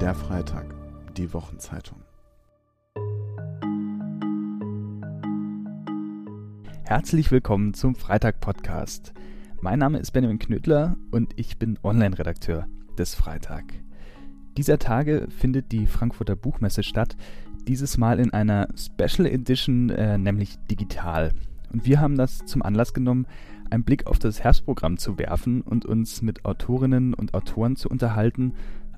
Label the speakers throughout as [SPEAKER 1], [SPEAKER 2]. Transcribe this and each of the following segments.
[SPEAKER 1] Der Freitag, die Wochenzeitung.
[SPEAKER 2] Herzlich willkommen zum Freitag-Podcast. Mein Name ist Benjamin Knüttler und ich bin Online-Redakteur des Freitag. Dieser Tage findet die Frankfurter Buchmesse statt, dieses Mal in einer Special Edition, äh, nämlich digital. Und wir haben das zum Anlass genommen, einen Blick auf das Herbstprogramm zu werfen und uns mit Autorinnen und Autoren zu unterhalten,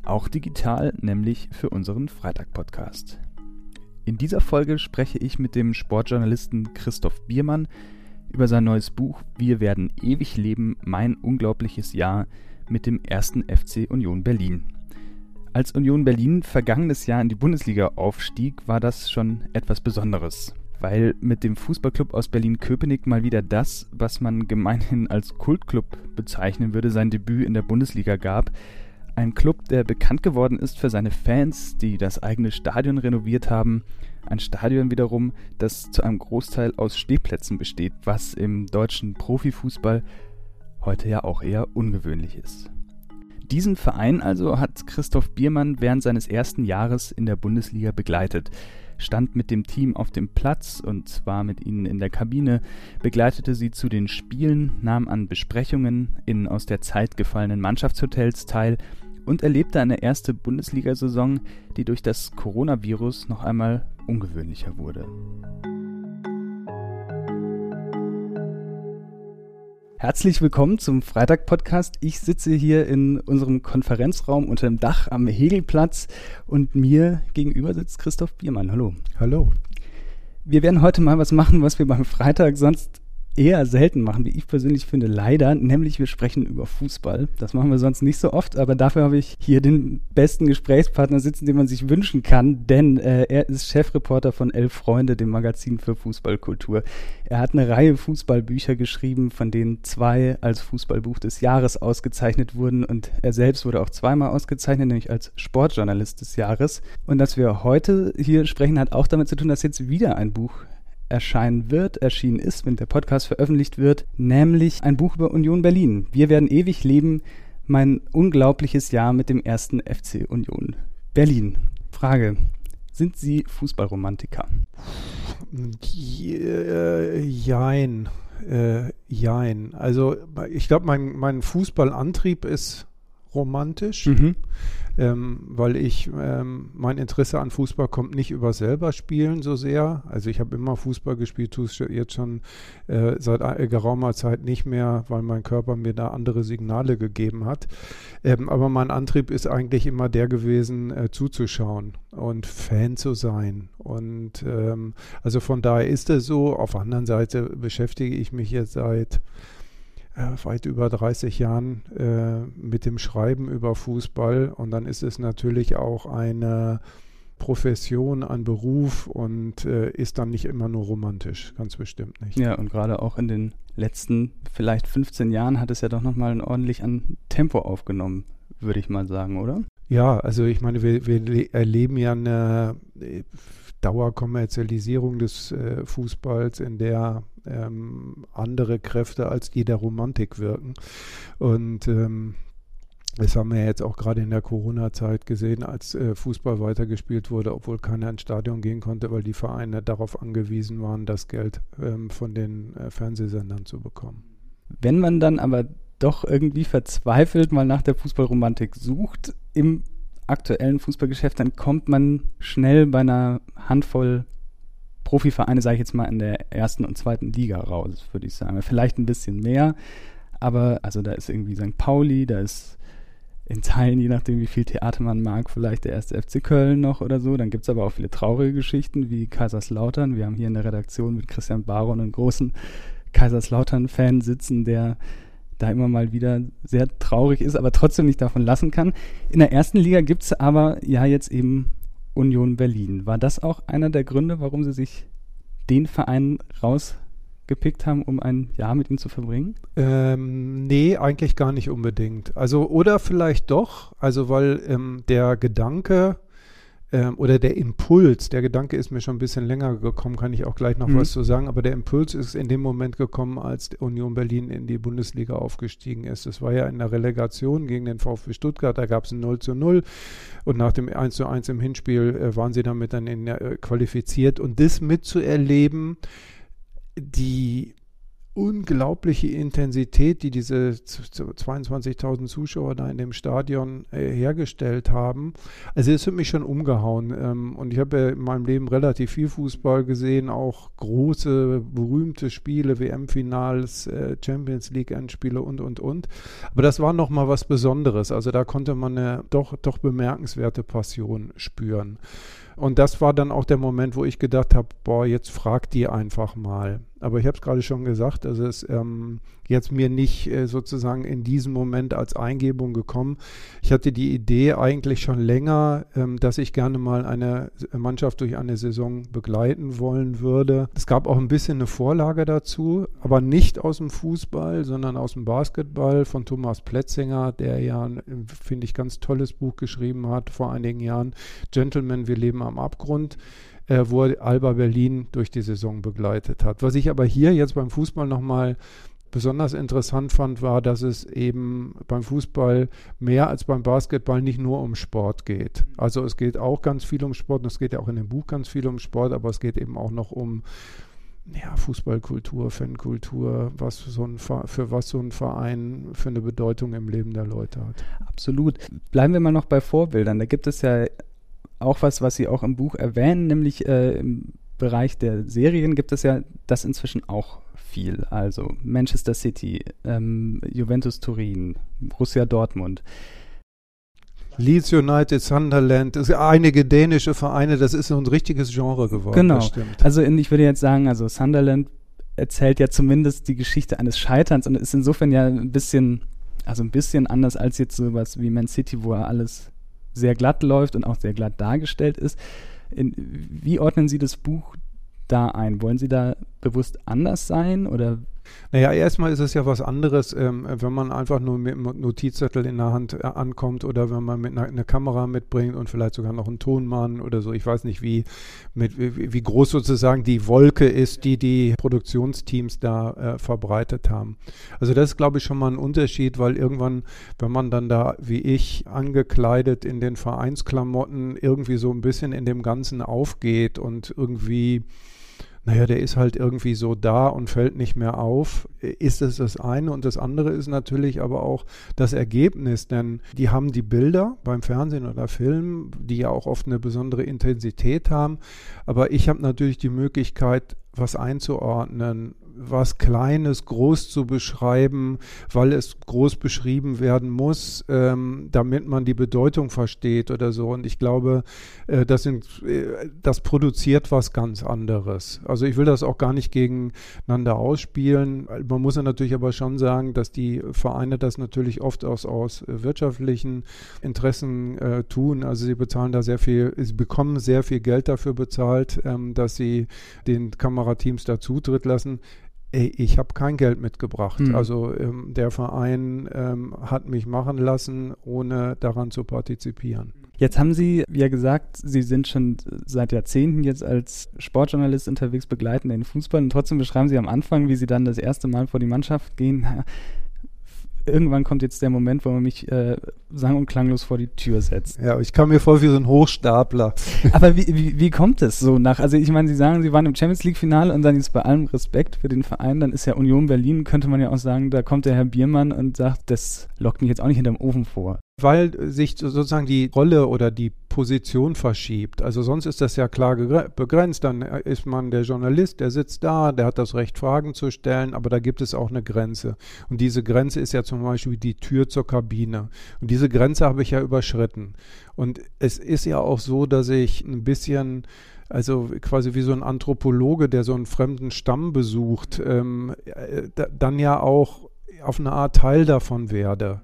[SPEAKER 2] auch digital, nämlich für unseren Freitag-Podcast. In dieser Folge spreche ich mit dem Sportjournalisten Christoph Biermann über sein neues Buch Wir werden ewig leben, mein unglaubliches Jahr mit dem ersten FC Union Berlin. Als Union Berlin vergangenes Jahr in die Bundesliga aufstieg, war das schon etwas Besonderes, weil mit dem Fußballclub aus Berlin-Köpenick mal wieder das, was man gemeinhin als Kultclub bezeichnen würde, sein Debüt in der Bundesliga gab. Ein Club, der bekannt geworden ist für seine Fans, die das eigene Stadion renoviert haben. Ein Stadion wiederum, das zu einem Großteil aus Stehplätzen besteht, was im deutschen Profifußball heute ja auch eher ungewöhnlich ist. Diesen Verein also hat Christoph Biermann während seines ersten Jahres in der Bundesliga begleitet, stand mit dem Team auf dem Platz und zwar mit ihnen in der Kabine, begleitete sie zu den Spielen, nahm an Besprechungen in aus der Zeit gefallenen Mannschaftshotels teil und erlebte eine erste Bundesliga-Saison, die durch das Coronavirus noch einmal ungewöhnlicher wurde. Herzlich willkommen zum Freitag-Podcast. Ich sitze hier in unserem Konferenzraum unter dem Dach am Hegelplatz und mir gegenüber sitzt Christoph Biermann. Hallo.
[SPEAKER 3] Hallo.
[SPEAKER 2] Wir werden heute mal was machen, was wir beim Freitag sonst eher selten machen, wie ich persönlich finde, leider, nämlich wir sprechen über Fußball. Das machen wir sonst nicht so oft, aber dafür habe ich hier den besten Gesprächspartner sitzen, den man sich wünschen kann, denn äh, er ist Chefreporter von Elf Freunde, dem Magazin für Fußballkultur. Er hat eine Reihe Fußballbücher geschrieben, von denen zwei als Fußballbuch des Jahres ausgezeichnet wurden und er selbst wurde auch zweimal ausgezeichnet, nämlich als Sportjournalist des Jahres. Und dass wir heute hier sprechen, hat auch damit zu tun, dass jetzt wieder ein Buch erscheinen wird, erschienen ist, wenn der Podcast veröffentlicht wird, nämlich ein Buch über Union Berlin. Wir werden ewig leben, mein unglaubliches Jahr mit dem ersten FC Union Berlin. Frage, sind Sie Fußballromantiker?
[SPEAKER 3] Äh, jein. Äh, jein. Also ich glaube, mein, mein Fußballantrieb ist romantisch. Mhm ähm, weil ich, ähm, mein Interesse an Fußball kommt nicht über selber spielen so sehr. Also ich habe immer Fußball gespielt, tue es jetzt schon äh, seit geraumer Zeit nicht mehr, weil mein Körper mir da andere Signale gegeben hat. Ähm, aber mein Antrieb ist eigentlich immer der gewesen, äh, zuzuschauen und Fan zu sein. Und ähm, also von daher ist es so. Auf der anderen Seite beschäftige ich mich jetzt seit äh, weit über 30 Jahren äh, mit dem Schreiben über Fußball und dann ist es natürlich auch eine Profession, ein Beruf und äh, ist dann nicht immer nur romantisch, ganz bestimmt nicht.
[SPEAKER 2] Ja, und gerade auch in den letzten vielleicht 15 Jahren hat es ja doch nochmal ordentlich an Tempo aufgenommen, würde ich mal sagen, oder?
[SPEAKER 3] Ja, also ich meine, wir, wir erleben ja eine äh, Dauerkommerzialisierung des äh, Fußballs, in der ähm, andere Kräfte als die der Romantik wirken. Und ähm, das haben wir jetzt auch gerade in der Corona-Zeit gesehen, als äh, Fußball weitergespielt wurde, obwohl keiner ins Stadion gehen konnte, weil die Vereine darauf angewiesen waren, das Geld ähm, von den äh, Fernsehsendern zu bekommen.
[SPEAKER 2] Wenn man dann aber doch irgendwie verzweifelt mal nach der Fußballromantik sucht im aktuellen Fußballgeschäft, dann kommt man schnell bei einer Handvoll Profivereine, sage ich jetzt mal, in der ersten und zweiten Liga raus, würde ich sagen. Vielleicht ein bisschen mehr, aber also da ist irgendwie St. Pauli, da ist in Teilen, je nachdem wie viel Theater man mag, vielleicht der erste FC Köln noch oder so. Dann gibt es aber auch viele traurige Geschichten wie Kaiserslautern. Wir haben hier in der Redaktion mit Christian Baron einen großen Kaiserslautern-Fan sitzen, der da immer mal wieder sehr traurig ist, aber trotzdem nicht davon lassen kann. In der ersten Liga gibt es aber ja jetzt eben Union Berlin. War das auch einer der Gründe, warum Sie sich den Verein rausgepickt haben, um ein Jahr mit ihm zu verbringen?
[SPEAKER 3] Ähm, nee, eigentlich gar nicht unbedingt. Also, oder vielleicht doch, also weil ähm, der Gedanke, ähm, oder der Impuls, der Gedanke ist mir schon ein bisschen länger gekommen, kann ich auch gleich noch mhm. was zu sagen, aber der Impuls ist in dem Moment gekommen, als Union Berlin in die Bundesliga aufgestiegen ist. Das war ja in der Relegation gegen den VfB Stuttgart, da gab es ein 0 zu 0 und nach dem 1 zu 1 im Hinspiel äh, waren sie damit dann in, äh, qualifiziert und das mitzuerleben, die unglaubliche Intensität, die diese 22.000 Zuschauer da in dem Stadion äh, hergestellt haben. Also es hat mich schon umgehauen. Ähm, und ich habe in meinem Leben relativ viel Fußball gesehen, auch große, berühmte Spiele, WM-Finals, äh, Champions League-Endspiele und, und, und. Aber das war nochmal was Besonderes. Also da konnte man eine doch, doch bemerkenswerte Passion spüren. Und das war dann auch der Moment, wo ich gedacht habe, boah, jetzt frag die einfach mal. Aber ich habe es gerade schon gesagt, also es ist ähm, jetzt mir nicht äh, sozusagen in diesem Moment als Eingebung gekommen. Ich hatte die Idee eigentlich schon länger, ähm, dass ich gerne mal eine Mannschaft durch eine Saison begleiten wollen würde. Es gab auch ein bisschen eine Vorlage dazu, aber nicht aus dem Fußball, sondern aus dem Basketball von Thomas Plätzinger, der ja, ein, finde ich, ganz tolles Buch geschrieben hat vor einigen Jahren. Gentlemen, wir leben am Abgrund äh, wo Alba Berlin durch die Saison begleitet hat. Was ich aber hier jetzt beim Fußball nochmal besonders interessant fand, war, dass es eben beim Fußball mehr als beim Basketball nicht nur um Sport geht. Also es geht auch ganz viel um Sport und es geht ja auch in dem Buch ganz viel um Sport, aber es geht eben auch noch um ja, Fußballkultur, Fankultur, was so ein, für was so ein Verein für eine Bedeutung im Leben der Leute hat.
[SPEAKER 2] Absolut. Bleiben wir mal noch bei Vorbildern. Da gibt es ja auch was, was Sie auch im Buch erwähnen, nämlich äh, im Bereich der Serien gibt es ja das inzwischen auch viel. Also Manchester City, ähm, Juventus Turin, Borussia Dortmund.
[SPEAKER 3] Leeds United, Sunderland, einige dänische Vereine, das ist so ein richtiges Genre geworden.
[SPEAKER 2] Genau. Also in, ich würde jetzt sagen, also Sunderland erzählt ja zumindest die Geschichte eines Scheiterns und ist insofern ja ein bisschen, also ein bisschen anders als jetzt sowas wie Man City, wo er alles sehr glatt läuft und auch sehr glatt dargestellt ist. In, wie ordnen Sie das Buch da ein? Wollen Sie da bewusst anders sein oder
[SPEAKER 3] naja, erstmal ist es ja was anderes, ähm, wenn man einfach nur mit einem Notizzettel in der Hand äh, ankommt oder wenn man mit einer eine Kamera mitbringt und vielleicht sogar noch einen Tonmann oder so. Ich weiß nicht, wie, mit, wie, wie groß sozusagen die Wolke ist, die die Produktionsteams da äh, verbreitet haben. Also das ist, glaube ich, schon mal ein Unterschied, weil irgendwann, wenn man dann da, wie ich, angekleidet in den Vereinsklamotten irgendwie so ein bisschen in dem Ganzen aufgeht und irgendwie naja, der ist halt irgendwie so da und fällt nicht mehr auf, ist es das eine. Und das andere ist natürlich aber auch das Ergebnis, denn die haben die Bilder beim Fernsehen oder Film, die ja auch oft eine besondere Intensität haben. Aber ich habe natürlich die Möglichkeit, was einzuordnen, was Kleines groß zu beschreiben, weil es groß beschrieben werden muss, ähm, damit man die Bedeutung versteht oder so. Und ich glaube, äh, das, sind, äh, das produziert was ganz anderes. Also ich will das auch gar nicht gegeneinander ausspielen. Man muss ja natürlich aber schon sagen, dass die Vereine das natürlich oft aus, aus wirtschaftlichen Interessen äh, tun. Also sie bezahlen da sehr viel, sie bekommen sehr viel Geld dafür bezahlt, ähm, dass sie den Kamerateams da Zutritt lassen ey, ich habe kein Geld mitgebracht. Mhm. Also ähm, der Verein ähm, hat mich machen lassen, ohne daran zu partizipieren.
[SPEAKER 2] Jetzt haben Sie ja gesagt, Sie sind schon seit Jahrzehnten jetzt als Sportjournalist unterwegs, begleiten den Fußball und trotzdem beschreiben Sie am Anfang, wie Sie dann das erste Mal vor die Mannschaft gehen irgendwann kommt jetzt der Moment, wo man mich äh, sang- und klanglos vor die Tür setzt.
[SPEAKER 3] Ja, ich kam mir vor wie so ein Hochstapler.
[SPEAKER 2] Aber wie, wie, wie kommt es so nach? Also ich meine, Sie sagen, Sie waren im Champions League-Finale und dann jetzt bei allem Respekt für den Verein, dann ist ja Union Berlin, könnte man ja auch sagen, da kommt der Herr Biermann und sagt, das lockt mich jetzt auch nicht hinterm Ofen vor
[SPEAKER 3] weil sich sozusagen die Rolle oder die Position verschiebt. Also sonst ist das ja klar begrenzt. Dann ist man der Journalist, der sitzt da, der hat das Recht, Fragen zu stellen, aber da gibt es auch eine Grenze. Und diese Grenze ist ja zum Beispiel die Tür zur Kabine. Und diese Grenze habe ich ja überschritten. Und es ist ja auch so, dass ich ein bisschen also quasi wie so ein Anthropologe, der so einen fremden Stamm besucht, ähm, äh, dann ja auch auf eine Art Teil davon werde.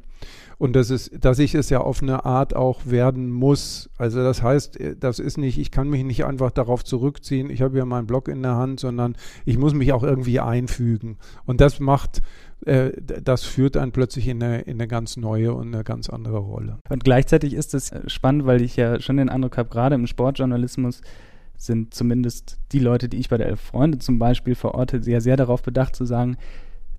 [SPEAKER 3] Und das ist, dass ich es ja auf eine Art auch werden muss. Also das heißt, äh, das ist nicht, ich kann mich nicht einfach darauf zurückziehen, ich habe ja meinen Blog in der Hand, sondern ich muss mich auch irgendwie einfügen. Und das macht, äh, das führt einen plötzlich in eine, in eine ganz neue und eine ganz andere Rolle.
[SPEAKER 2] Und gleichzeitig ist es spannend, weil ich ja schon den Eindruck habe, gerade im Sportjournalismus sind zumindest die Leute, die ich bei der Elf Freunde zum Beispiel verorte, sehr, sehr darauf bedacht zu sagen,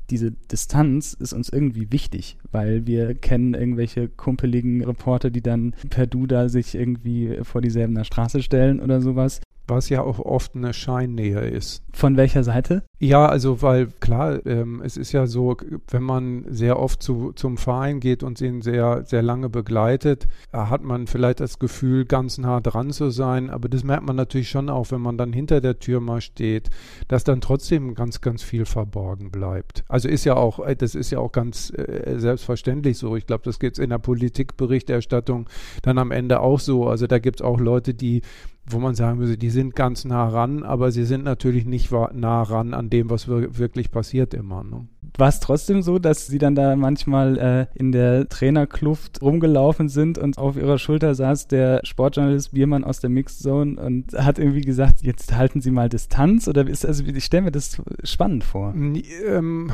[SPEAKER 2] diese Distanz ist uns irgendwie wichtig, weil wir kennen irgendwelche kumpeligen Reporter, die dann per Du da sich irgendwie vor dieselben Straße stellen oder sowas
[SPEAKER 3] was ja auch oft eine Scheinnähe ist.
[SPEAKER 2] Von welcher Seite?
[SPEAKER 3] Ja, also weil klar, ähm, es ist ja so, wenn man sehr oft zu, zum Verein geht und ihn sehr, sehr lange begleitet, äh, hat man vielleicht das Gefühl, ganz nah dran zu sein. Aber das merkt man natürlich schon auch, wenn man dann hinter der Tür mal steht, dass dann trotzdem ganz, ganz viel verborgen bleibt. Also ist ja auch, äh, das ist ja auch ganz äh, selbstverständlich so. Ich glaube, das geht in der Politikberichterstattung dann am Ende auch so. Also da gibt es auch Leute, die wo man sagen würde, die sind ganz nah ran, aber sie sind natürlich nicht nah ran an dem, was wirklich passiert immer. Ne?
[SPEAKER 2] War es trotzdem so, dass sie dann da manchmal äh, in der Trainerkluft rumgelaufen sind und auf ihrer Schulter saß der Sportjournalist Biermann aus der Mixed Zone und hat irgendwie gesagt, jetzt halten Sie mal Distanz? Oder ist, also ich stelle mir das spannend vor.
[SPEAKER 3] Ähm,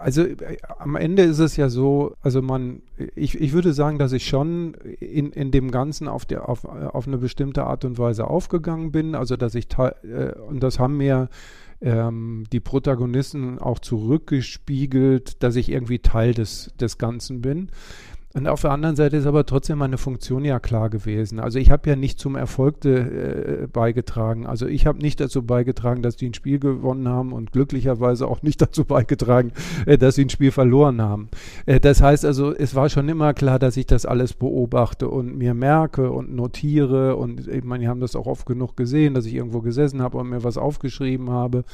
[SPEAKER 3] also äh, am Ende ist es ja so, also man, ich, ich würde sagen, dass ich schon in, in dem Ganzen auf, der, auf, auf eine bestimmte Art und Weise aufgegangen bin. Also dass ich, äh, und das haben mir ähm, die Protagonisten auch zurückgespiegelt, dass ich irgendwie Teil des, des Ganzen bin. Und auf der anderen Seite ist aber trotzdem meine Funktion ja klar gewesen. Also ich habe ja nicht zum Erfolg äh, beigetragen. Also ich habe nicht dazu beigetragen, dass die ein Spiel gewonnen haben und glücklicherweise auch nicht dazu beigetragen, äh, dass sie ein Spiel verloren haben. Äh, das heißt also, es war schon immer klar, dass ich das alles beobachte und mir merke und notiere. Und ich meine, die haben das auch oft genug gesehen, dass ich irgendwo gesessen habe und mir was aufgeschrieben habe.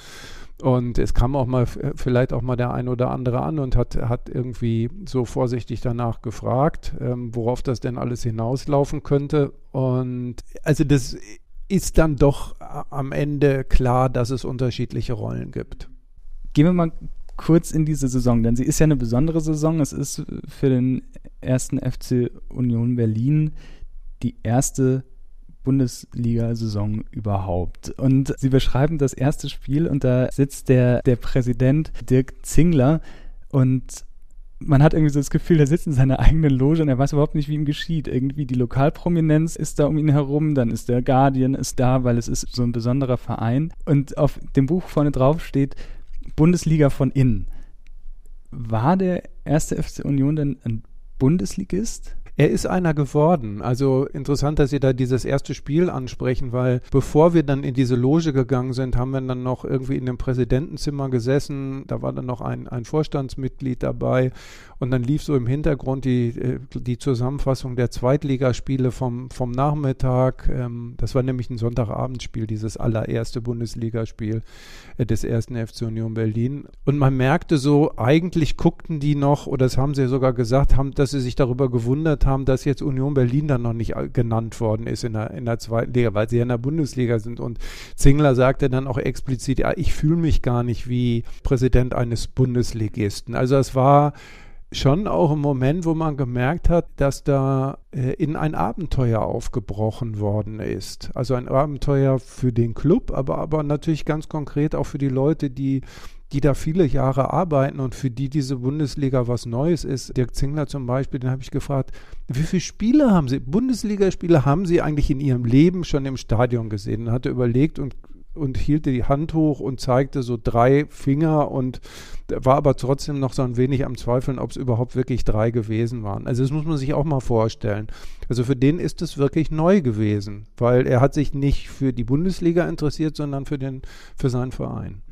[SPEAKER 3] Und es kam auch mal vielleicht auch mal der ein oder andere an und hat, hat irgendwie so vorsichtig danach gefragt, ähm, worauf das denn alles hinauslaufen könnte. Und also das ist dann doch am Ende klar, dass es unterschiedliche Rollen gibt.
[SPEAKER 2] Gehen wir mal kurz in diese Saison, denn sie ist ja eine besondere Saison. Es ist für den ersten FC Union Berlin die erste Bundesliga-Saison überhaupt. Und sie beschreiben das erste Spiel und da sitzt der, der Präsident Dirk Zingler und man hat irgendwie so das Gefühl, der sitzt in seiner eigenen Loge und er weiß überhaupt nicht, wie ihm geschieht. Irgendwie die Lokalprominenz ist da um ihn herum, dann ist der Guardian ist da, weil es ist so ein besonderer Verein. Und auf dem Buch vorne drauf steht Bundesliga von innen. War der erste FC Union denn ein Bundesligist?
[SPEAKER 3] Er ist einer geworden. Also interessant, dass Sie da dieses erste Spiel ansprechen, weil bevor wir dann in diese Loge gegangen sind, haben wir dann noch irgendwie in dem Präsidentenzimmer gesessen. Da war dann noch ein, ein Vorstandsmitglied dabei und dann lief so im Hintergrund die, äh, die Zusammenfassung der Zweitligaspiele vom, vom Nachmittag. Ähm, das war nämlich ein Sonntagabendspiel, dieses allererste Bundesligaspiel äh, des ersten FC Union Berlin. Und man merkte so, eigentlich guckten die noch, oder das haben sie sogar gesagt, haben, dass sie sich darüber gewundert haben, dass jetzt Union Berlin dann noch nicht genannt worden ist in der, in der zweiten Liga, weil sie ja in der Bundesliga sind. Und Zingler sagte dann auch explizit, ich fühle mich gar nicht wie Präsident eines Bundesligisten. Also es war schon auch ein Moment, wo man gemerkt hat, dass da äh, in ein Abenteuer aufgebrochen worden ist. Also ein Abenteuer für den Club, aber, aber natürlich ganz konkret auch für die Leute, die die da viele Jahre arbeiten und für die diese Bundesliga was Neues ist. Dirk Zingler zum Beispiel, den habe ich gefragt, wie viele Spiele haben Sie, Bundesligaspiele haben Sie eigentlich in Ihrem Leben schon im Stadion gesehen? Und hatte überlegt und und hielt die Hand hoch und zeigte so drei Finger und war aber trotzdem noch so ein wenig am Zweifeln, ob es überhaupt wirklich drei gewesen waren. Also das muss man sich auch mal vorstellen. Also für den ist es wirklich neu gewesen, weil er hat sich nicht für die Bundesliga interessiert, sondern für den für seinen Verein.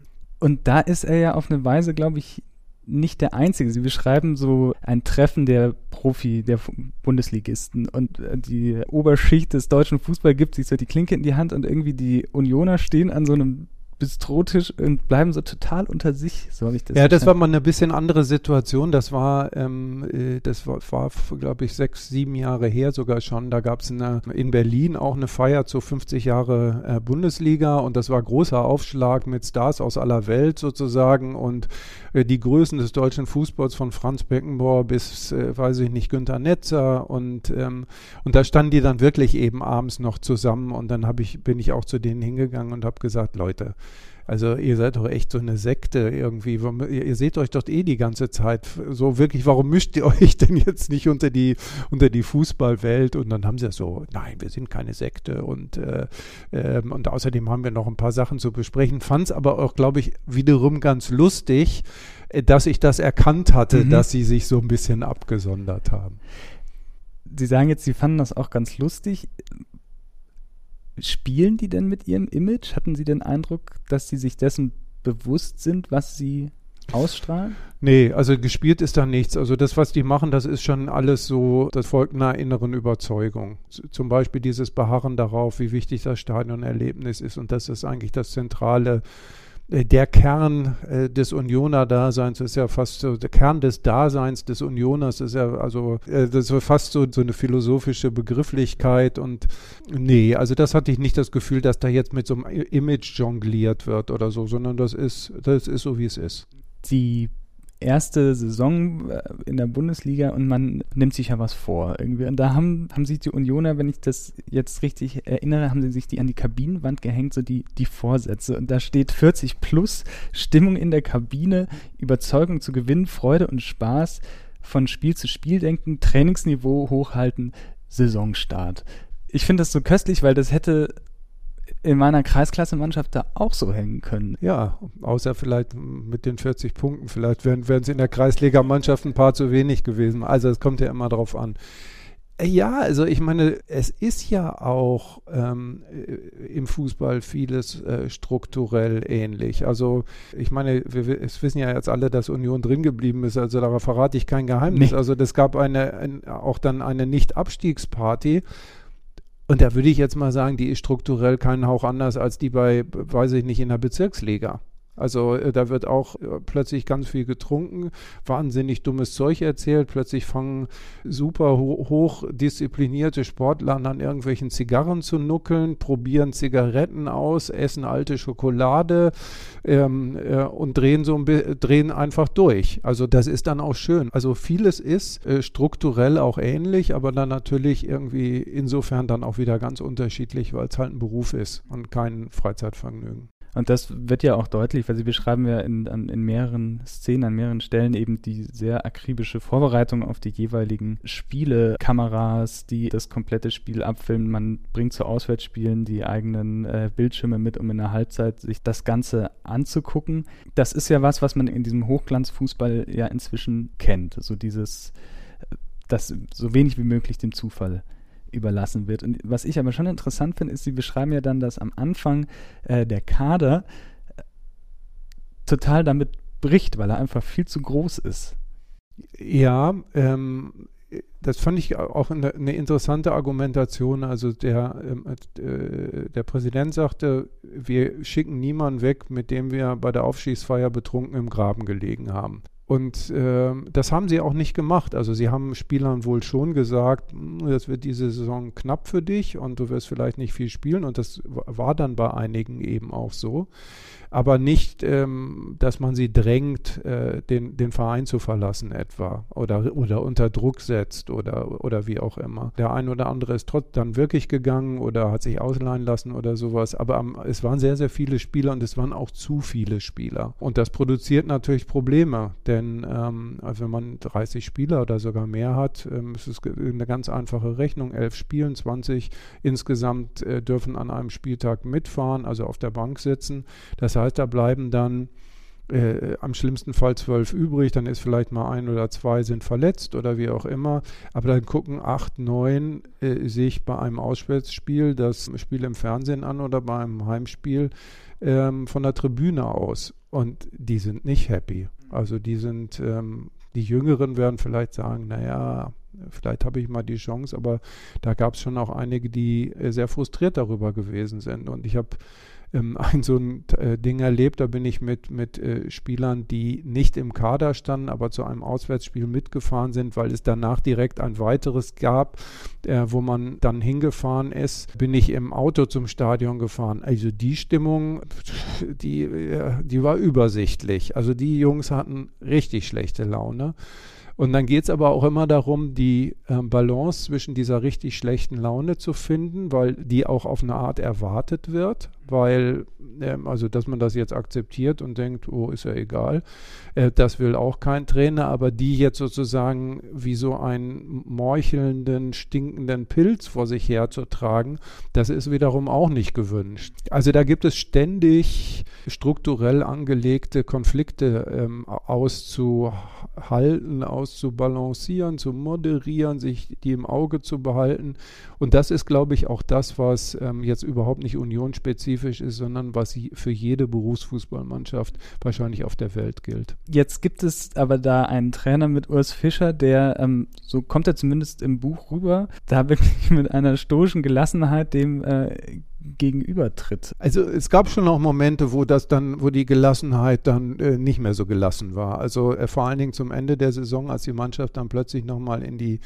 [SPEAKER 2] Und da ist er ja auf eine Weise, glaube ich, nicht der einzige. Sie beschreiben so ein Treffen der Profi, der Bundesligisten und äh, die Oberschicht des deutschen Fußballs gibt sich so die Klinke in die Hand und irgendwie die Unioner stehen an so einem Bistrotisch und bleiben so total unter sich. So habe ich
[SPEAKER 3] das. Ja, das war mal eine bisschen andere Situation. Das war, ähm, äh, das war, war glaube ich, sechs, sieben Jahre her sogar schon. Da gab es in Berlin auch eine Feier zu 50 Jahre äh, Bundesliga und das war großer Aufschlag mit Stars aus aller Welt sozusagen und äh, die Größen des deutschen Fußballs von Franz Beckenbauer bis, äh, weiß ich nicht, Günter Netzer und, ähm, und da standen die dann wirklich eben abends noch zusammen und dann ich, bin ich auch zu denen hingegangen und habe gesagt, Leute, also ihr seid doch echt so eine Sekte irgendwie. Ihr seht euch doch eh die ganze Zeit so wirklich, warum mischt ihr euch denn jetzt nicht unter die, unter die Fußballwelt? Und dann haben sie so, nein, wir sind keine Sekte und, äh, äh, und außerdem haben wir noch ein paar Sachen zu besprechen. Fand es aber auch, glaube ich, wiederum ganz lustig, äh, dass ich das erkannt hatte, mhm. dass sie sich so ein bisschen abgesondert haben.
[SPEAKER 2] Sie sagen jetzt, Sie fanden das auch ganz lustig spielen die denn mit ihrem Image? Hatten Sie den Eindruck, dass sie sich dessen bewusst sind, was sie ausstrahlen?
[SPEAKER 3] Nee, also gespielt ist da nichts. Also das, was die machen, das ist schon alles so, das folgt einer inneren Überzeugung. zum Beispiel dieses Beharren darauf, wie wichtig das Stadionerlebnis ist und das ist eigentlich das zentrale der Kern äh, des Unioner-Daseins ist ja fast so, der Kern des Daseins des Unioners ist ja also, äh, das ist fast so, so eine philosophische Begrifflichkeit und nee, also das hatte ich nicht das Gefühl, dass da jetzt mit so einem Image jongliert wird oder so, sondern das ist, das ist so, wie es ist.
[SPEAKER 2] Die erste Saison äh, in der Bundesliga und man nimmt sich ja was vor irgendwie. Und da haben, haben sich die Unioner, wenn ich das jetzt richtig erinnere, haben sie sich die an die Kabinenwand gehängt, so die, die Vorsätze. Und da steht 40 plus Stimmung in der Kabine, Überzeugung zu gewinnen, Freude und Spaß, von Spiel zu Spiel denken, Trainingsniveau hochhalten, Saisonstart. Ich finde das so köstlich, weil das hätte in meiner Kreisklasse-Mannschaft da auch so hängen können.
[SPEAKER 3] Ja, außer vielleicht mit den 40 Punkten. Vielleicht wären es in der Kreisliga-Mannschaft ein paar zu wenig gewesen. Also es kommt ja immer drauf an. Äh, ja, also ich meine, es ist ja auch ähm, äh, im Fußball vieles äh, strukturell ähnlich. Also ich meine, wir, es wissen ja jetzt alle, dass Union drin geblieben ist, also darauf verrate ich kein Geheimnis. Nee. Also es gab eine, ein, auch dann eine Nicht-Abstiegsparty und da würde ich jetzt mal sagen, die ist strukturell keinen Hauch anders als die bei, weiß ich nicht, in der Bezirksliga. Also äh, da wird auch äh, plötzlich ganz viel getrunken, wahnsinnig dummes Zeug erzählt. Plötzlich fangen super ho hoch disziplinierte Sportler an, an irgendwelchen Zigarren zu nuckeln, probieren Zigaretten aus, essen alte Schokolade ähm, äh, und drehen so ein drehen einfach durch. Also das ist dann auch schön. Also vieles ist äh, strukturell auch ähnlich, aber dann natürlich irgendwie insofern dann auch wieder ganz unterschiedlich, weil es halt ein Beruf ist und kein Freizeitvergnügen.
[SPEAKER 2] Und das wird ja auch deutlich, weil Sie beschreiben ja in, an, in mehreren Szenen, an mehreren Stellen eben die sehr akribische Vorbereitung auf die jeweiligen Spiele, Kameras, die das komplette Spiel abfilmen. Man bringt zu Auswärtsspielen die eigenen äh, Bildschirme mit, um in der Halbzeit sich das Ganze anzugucken. Das ist ja was, was man in diesem Hochglanzfußball ja inzwischen kennt. So dieses, äh, das so wenig wie möglich dem Zufall überlassen wird. Und was ich aber schon interessant finde, ist, Sie beschreiben ja dann, dass am Anfang äh, der Kader äh, total damit bricht, weil er einfach viel zu groß ist.
[SPEAKER 3] Ja, ähm, das fand ich auch eine, eine interessante Argumentation. Also der, ähm, äh, der Präsident sagte, wir schicken niemanden weg, mit dem wir bei der Aufschießfeier betrunken im Graben gelegen haben. Und äh, das haben sie auch nicht gemacht. Also sie haben Spielern wohl schon gesagt, hm, das wird diese Saison knapp für dich und du wirst vielleicht nicht viel spielen. Und das war dann bei einigen eben auch so aber nicht, ähm, dass man sie drängt, äh, den, den Verein zu verlassen etwa oder, oder unter Druck setzt oder, oder wie auch immer. Der ein oder andere ist trotzdem dann wirklich gegangen oder hat sich ausleihen lassen oder sowas, aber am, es waren sehr, sehr viele Spieler und es waren auch zu viele Spieler. Und das produziert natürlich Probleme, denn ähm, wenn man 30 Spieler oder sogar mehr hat, ähm, es ist eine ganz einfache Rechnung. Elf Spielen, 20 insgesamt äh, dürfen an einem Spieltag mitfahren, also auf der Bank sitzen. Das heißt, heißt, da bleiben dann äh, am schlimmsten Fall zwölf übrig, dann ist vielleicht mal ein oder zwei sind verletzt oder wie auch immer. Aber dann gucken acht, neun äh, sich bei einem Auswärtsspiel das Spiel im Fernsehen an oder bei einem Heimspiel ähm, von der Tribüne aus. Und die sind nicht happy. Also die sind, ähm, die Jüngeren werden vielleicht sagen, naja, vielleicht habe ich mal die Chance, aber da gab es schon auch einige, die äh, sehr frustriert darüber gewesen sind. Und ich habe ähm, ein so ein äh, Ding erlebt. Da bin ich mit, mit äh, Spielern, die nicht im Kader standen, aber zu einem Auswärtsspiel mitgefahren sind, weil es danach direkt ein weiteres gab, äh, wo man dann hingefahren ist, bin ich im Auto zum Stadion gefahren. Also die Stimmung, die, äh, die war übersichtlich. Also die Jungs hatten richtig schlechte Laune. Und dann geht es aber auch immer darum, die äh, Balance zwischen dieser richtig schlechten Laune zu finden, weil die auch auf eine Art erwartet wird weil, ähm, also dass man das jetzt akzeptiert und denkt, oh, ist ja egal, äh, das will auch kein Trainer, aber die jetzt sozusagen wie so einen morchelnden, stinkenden Pilz vor sich herzutragen, das ist wiederum auch nicht gewünscht. Also da gibt es ständig strukturell angelegte Konflikte ähm, auszuhalten, auszubalancieren, zu moderieren, sich die im Auge zu behalten. Und das ist, glaube ich, auch das, was ähm, jetzt überhaupt nicht unionsspezifisch spezifisch ist, sondern was für jede Berufsfußballmannschaft wahrscheinlich auf der Welt gilt.
[SPEAKER 2] Jetzt gibt es aber da einen Trainer mit Urs Fischer, der, ähm, so kommt er zumindest im Buch rüber, da wirklich mit einer stoischen Gelassenheit dem äh, gegenübertritt.
[SPEAKER 3] Also es gab schon auch Momente, wo das dann, wo die Gelassenheit dann äh, nicht mehr so gelassen war. Also äh, vor allen Dingen zum Ende der Saison, als die Mannschaft dann plötzlich nochmal in die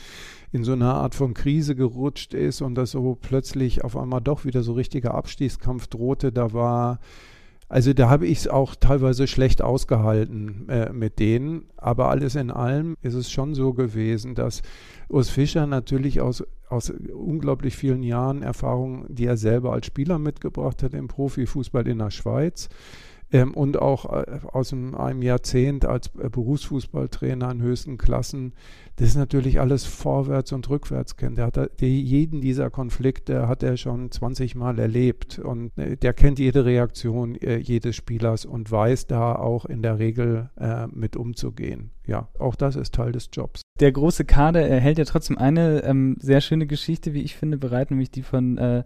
[SPEAKER 3] in so eine Art von Krise gerutscht ist und das so plötzlich auf einmal doch wieder so richtiger Abstiegskampf drohte, da war also da habe ich es auch teilweise schlecht ausgehalten äh, mit denen. Aber alles in allem ist es schon so gewesen, dass Urs Fischer natürlich aus, aus unglaublich vielen Jahren Erfahrung, die er selber als Spieler mitgebracht hat im Profifußball in der Schweiz, ähm, und auch äh, aus einem, Jahrzehnt als äh, Berufsfußballtrainer in höchsten Klassen, das ist natürlich alles vorwärts und rückwärts kennt. Der hat der, jeden dieser Konflikte hat er schon 20 Mal erlebt und äh, der kennt jede Reaktion äh, jedes Spielers und weiß da auch in der Regel äh, mit umzugehen. Ja, auch das ist Teil des Jobs.
[SPEAKER 2] Der große Kader erhält ja trotzdem eine ähm, sehr schöne Geschichte, wie ich finde, bereit, nämlich die von äh,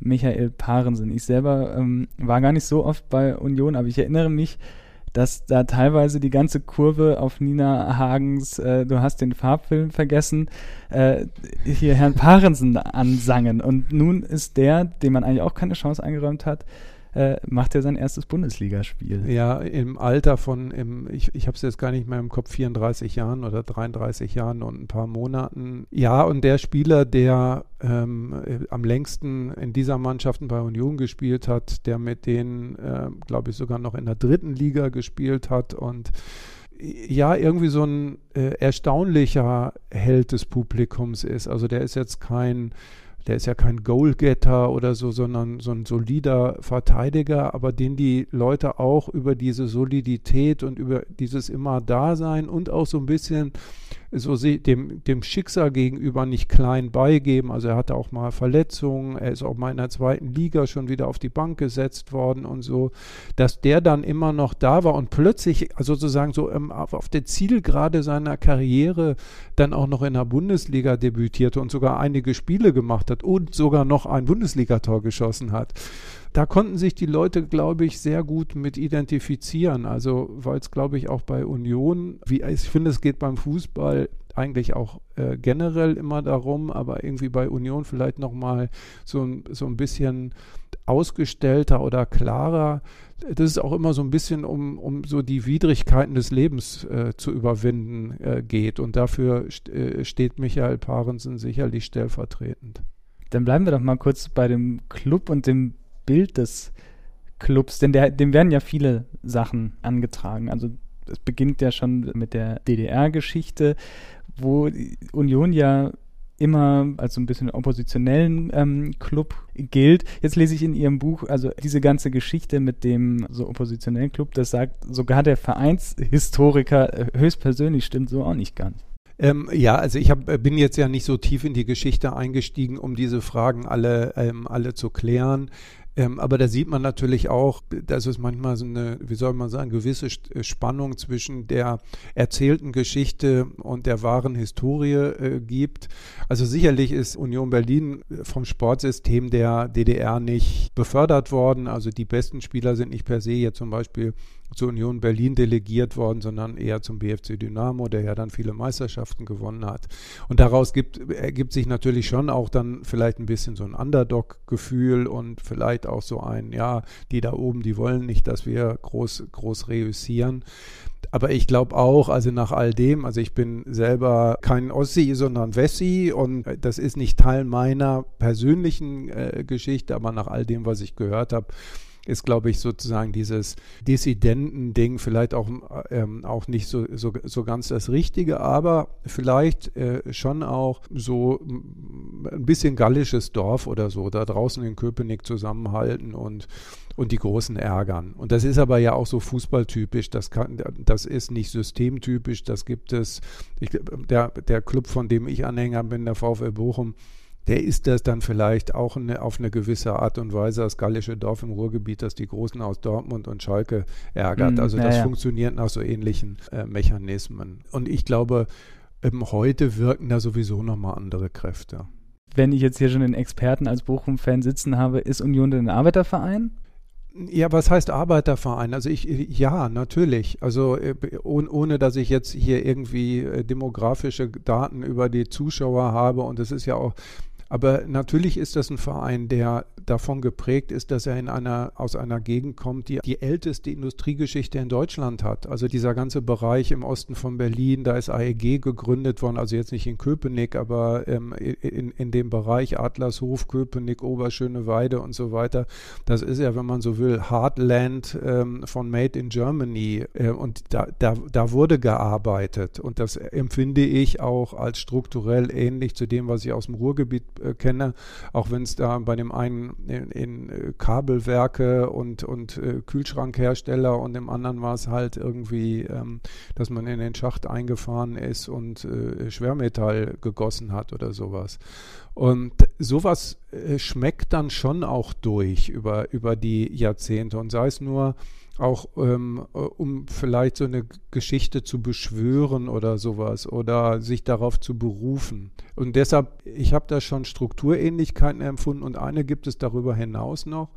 [SPEAKER 2] Michael Parensen. Ich selber ähm, war gar nicht so oft bei Union, aber ich erinnere mich, dass da teilweise die ganze Kurve auf Nina Hagens äh, Du hast den Farbfilm vergessen, äh, hier Herrn Parensen ansangen. Und nun ist der, dem man eigentlich auch keine Chance eingeräumt hat, äh, macht er sein erstes Bundesligaspiel.
[SPEAKER 3] Ja, im Alter von, im, ich, ich habe es jetzt gar nicht mehr im Kopf, 34 Jahren oder 33 Jahren und ein paar Monaten. Ja, und der Spieler, der ähm, äh, am längsten in dieser Mannschaft bei Union gespielt hat, der mit denen, äh, glaube ich, sogar noch in der dritten Liga gespielt hat und ja, irgendwie so ein äh, erstaunlicher Held des Publikums ist. Also der ist jetzt kein der ist ja kein Goalgetter oder so, sondern so ein solider Verteidiger, aber den die Leute auch über diese Solidität und über dieses immer Dasein und auch so ein bisschen so dem, dem Schicksal gegenüber nicht klein beigeben. Also er hatte auch mal Verletzungen, er ist auch mal in der zweiten Liga schon wieder auf die Bank gesetzt worden und so, dass der dann immer noch da war und plötzlich also sozusagen so ähm, auf der Zielgerade seiner Karriere dann auch noch in der Bundesliga debütierte und sogar einige Spiele gemacht hat und sogar noch ein Bundesligator geschossen hat da konnten sich die Leute, glaube ich, sehr gut mit identifizieren. Also, weil es, glaube ich, auch bei Union, wie ich finde, es geht beim Fußball eigentlich auch äh, generell immer darum, aber irgendwie bei Union vielleicht nochmal so, so ein bisschen ausgestellter oder klarer. Das ist auch immer so ein bisschen um, um so die Widrigkeiten des Lebens äh, zu überwinden äh, geht. Und dafür st äh, steht Michael Parensen sicherlich stellvertretend.
[SPEAKER 2] Dann bleiben wir doch mal kurz bei dem Club und dem Bild des Clubs, denn der, dem werden ja viele Sachen angetragen. Also es beginnt ja schon mit der DDR-Geschichte, wo Union ja immer als so ein bisschen oppositionellen ähm, Club gilt. Jetzt lese ich in Ihrem Buch, also diese ganze Geschichte mit dem so oppositionellen Club, das sagt sogar der Vereinshistoriker äh, höchstpersönlich stimmt so auch nicht ganz.
[SPEAKER 3] Ähm, ja, also ich hab, bin jetzt ja nicht so tief in die Geschichte eingestiegen, um diese Fragen alle, ähm, alle zu klären. Ähm, aber da sieht man natürlich auch, dass es manchmal so eine, wie soll man sagen, gewisse äh, Spannung zwischen der erzählten Geschichte und der wahren Historie äh, gibt. Also sicherlich ist Union Berlin vom Sportsystem der DDR nicht befördert worden. Also die besten Spieler sind nicht per se jetzt zum Beispiel zur Union Berlin delegiert worden, sondern eher zum BFC Dynamo, der ja dann viele Meisterschaften gewonnen hat. Und daraus gibt, ergibt sich natürlich schon auch dann vielleicht ein bisschen so ein Underdog-Gefühl und vielleicht auch so ein, ja, die da oben, die wollen nicht, dass wir groß, groß reüssieren. Aber ich glaube auch, also nach all dem, also ich bin selber kein Ossi, sondern Wessi und das ist nicht Teil meiner persönlichen äh, Geschichte, aber nach all dem, was ich gehört habe, ist, glaube ich, sozusagen dieses Dissidenten-Ding vielleicht auch, ähm, auch nicht so, so, so ganz das Richtige, aber vielleicht äh, schon auch so ein bisschen gallisches Dorf oder so, da draußen in Köpenick zusammenhalten und und die Großen ärgern. Und das ist aber ja auch so fußballtypisch, das, kann, das ist nicht systemtypisch, das gibt es, ich, der, der Club, von dem ich Anhänger bin, der VfL Bochum, der ist das dann vielleicht auch eine, auf eine gewisse Art und Weise das gallische Dorf im Ruhrgebiet, das die Großen aus Dortmund und Schalke ärgert. Mm, also das ja. funktioniert nach so ähnlichen äh, Mechanismen. Und ich glaube, ähm, heute wirken da sowieso nochmal andere Kräfte.
[SPEAKER 2] Wenn ich jetzt hier schon den Experten als Bochum-Fan sitzen habe, ist Union denn ein Arbeiterverein?
[SPEAKER 3] Ja, was heißt Arbeiterverein? Also ich, ja, natürlich. Also äh, ohne, dass ich jetzt hier irgendwie äh, demografische Daten über die Zuschauer habe und es ist ja auch aber natürlich ist das ein Verein, der davon geprägt ist, dass er in einer, aus einer Gegend kommt, die die älteste Industriegeschichte in Deutschland hat. Also dieser ganze Bereich im Osten von Berlin, da ist AEG gegründet worden, also jetzt nicht in Köpenick, aber ähm, in, in dem Bereich Adlershof, Köpenick, Oberschöneweide und so weiter. Das ist ja, wenn man so will, Heartland ähm, von Made in Germany. Äh, und da, da, da wurde gearbeitet. Und das empfinde ich auch als strukturell ähnlich zu dem, was ich aus dem Ruhrgebiet äh, kenne, auch wenn es da bei dem einen in, in äh, Kabelwerke und, und äh, Kühlschrankhersteller und dem anderen war es halt irgendwie, ähm, dass man in den Schacht eingefahren ist und äh, Schwermetall gegossen hat oder sowas. Und sowas äh, schmeckt dann schon auch durch über, über die Jahrzehnte und sei es nur auch ähm, äh, um vielleicht so eine Geschichte zu beschwören oder sowas oder sich darauf zu berufen. Und deshalb, ich habe da schon Strukturähnlichkeiten empfunden und eine gibt es darüber hinaus noch.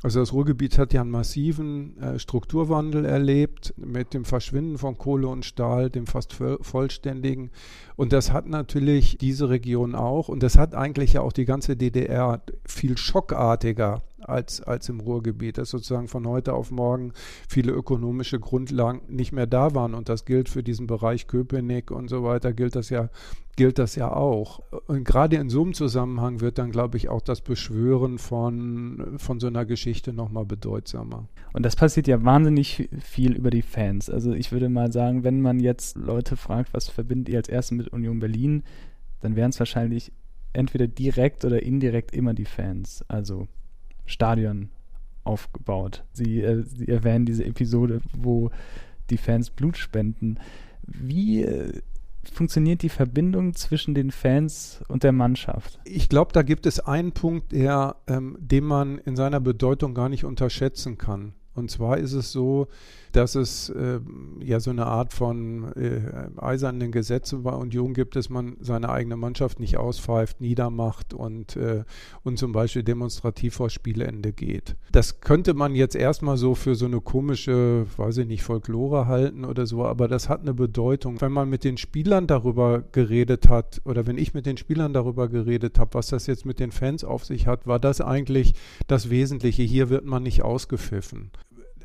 [SPEAKER 3] Also das Ruhrgebiet hat ja einen massiven äh, Strukturwandel erlebt mit dem Verschwinden von Kohle und Stahl, dem fast vollständigen. Und das hat natürlich diese Region auch und das hat eigentlich ja auch die ganze DDR viel schockartiger als, als im Ruhrgebiet, dass sozusagen von heute auf morgen viele ökonomische Grundlagen nicht mehr da waren. Und das gilt für diesen Bereich Köpenick und so weiter, gilt das ja, gilt das ja auch. Und gerade in so einem Zusammenhang wird dann, glaube ich, auch das Beschwören von, von so einer Geschichte nochmal bedeutsamer.
[SPEAKER 2] Und das passiert ja wahnsinnig viel über die Fans. Also ich würde mal sagen, wenn man jetzt Leute fragt, was verbindet ihr als erstes mit Union Berlin, dann wären es wahrscheinlich entweder direkt oder indirekt immer die Fans. Also Stadion aufgebaut. Sie, äh, Sie erwähnen diese Episode, wo die Fans Blut spenden. Wie äh, funktioniert die Verbindung zwischen den Fans und der Mannschaft?
[SPEAKER 3] Ich glaube, da gibt es einen Punkt, der, ähm, den man in seiner Bedeutung gar nicht unterschätzen kann. Und zwar ist es so, dass es äh, ja so eine Art von äh, eisernen Gesetze bei Union gibt, dass man seine eigene Mannschaft nicht auspfeift, niedermacht und, äh, und zum Beispiel demonstrativ vor Spielende geht. Das könnte man jetzt erstmal so für so eine komische, weiß ich nicht, Folklore halten oder so, aber das hat eine Bedeutung. Wenn man mit den Spielern darüber geredet hat oder wenn ich mit den Spielern darüber geredet habe, was das jetzt mit den Fans auf sich hat, war das eigentlich das Wesentliche. Hier wird man nicht ausgepfiffen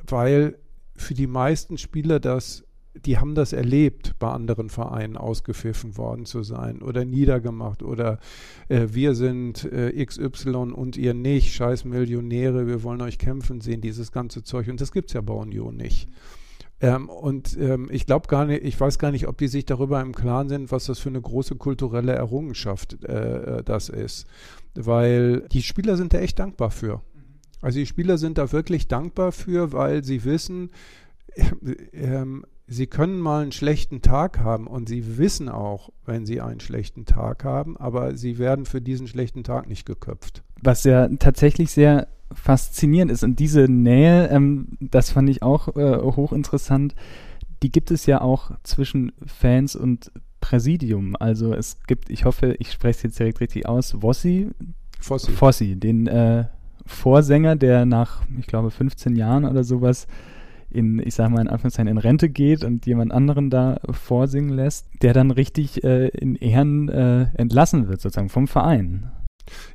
[SPEAKER 3] weil für die meisten Spieler das, die haben das erlebt, bei anderen Vereinen ausgepfiffen worden zu sein oder niedergemacht oder äh, wir sind äh, XY und ihr nicht, scheiß Millionäre, wir wollen euch kämpfen sehen, dieses ganze Zeug. Und das gibt es ja bei Union nicht. Ähm, und ähm, ich glaube gar nicht, ich weiß gar nicht, ob die sich darüber im Klaren sind, was das für eine große kulturelle Errungenschaft äh, äh das ist. Weil die Spieler sind da echt dankbar für. Also die Spieler sind da wirklich dankbar für, weil sie wissen, ähm, sie können mal einen schlechten Tag haben und sie wissen auch, wenn sie einen schlechten Tag haben, aber sie werden für diesen schlechten Tag nicht geköpft.
[SPEAKER 2] Was ja tatsächlich sehr faszinierend ist und diese Nähe, ähm, das fand ich auch äh, hochinteressant, die gibt es ja auch zwischen Fans und Präsidium. Also es gibt, ich hoffe, ich spreche es jetzt direkt richtig aus, Vossi, Fossi, Fossi den äh, Vorsänger, der nach, ich glaube, 15 Jahren oder sowas in, ich sage mal in Anführungszeichen, in Rente geht und jemand anderen da vorsingen lässt, der dann richtig äh, in Ehren äh, entlassen wird, sozusagen vom Verein.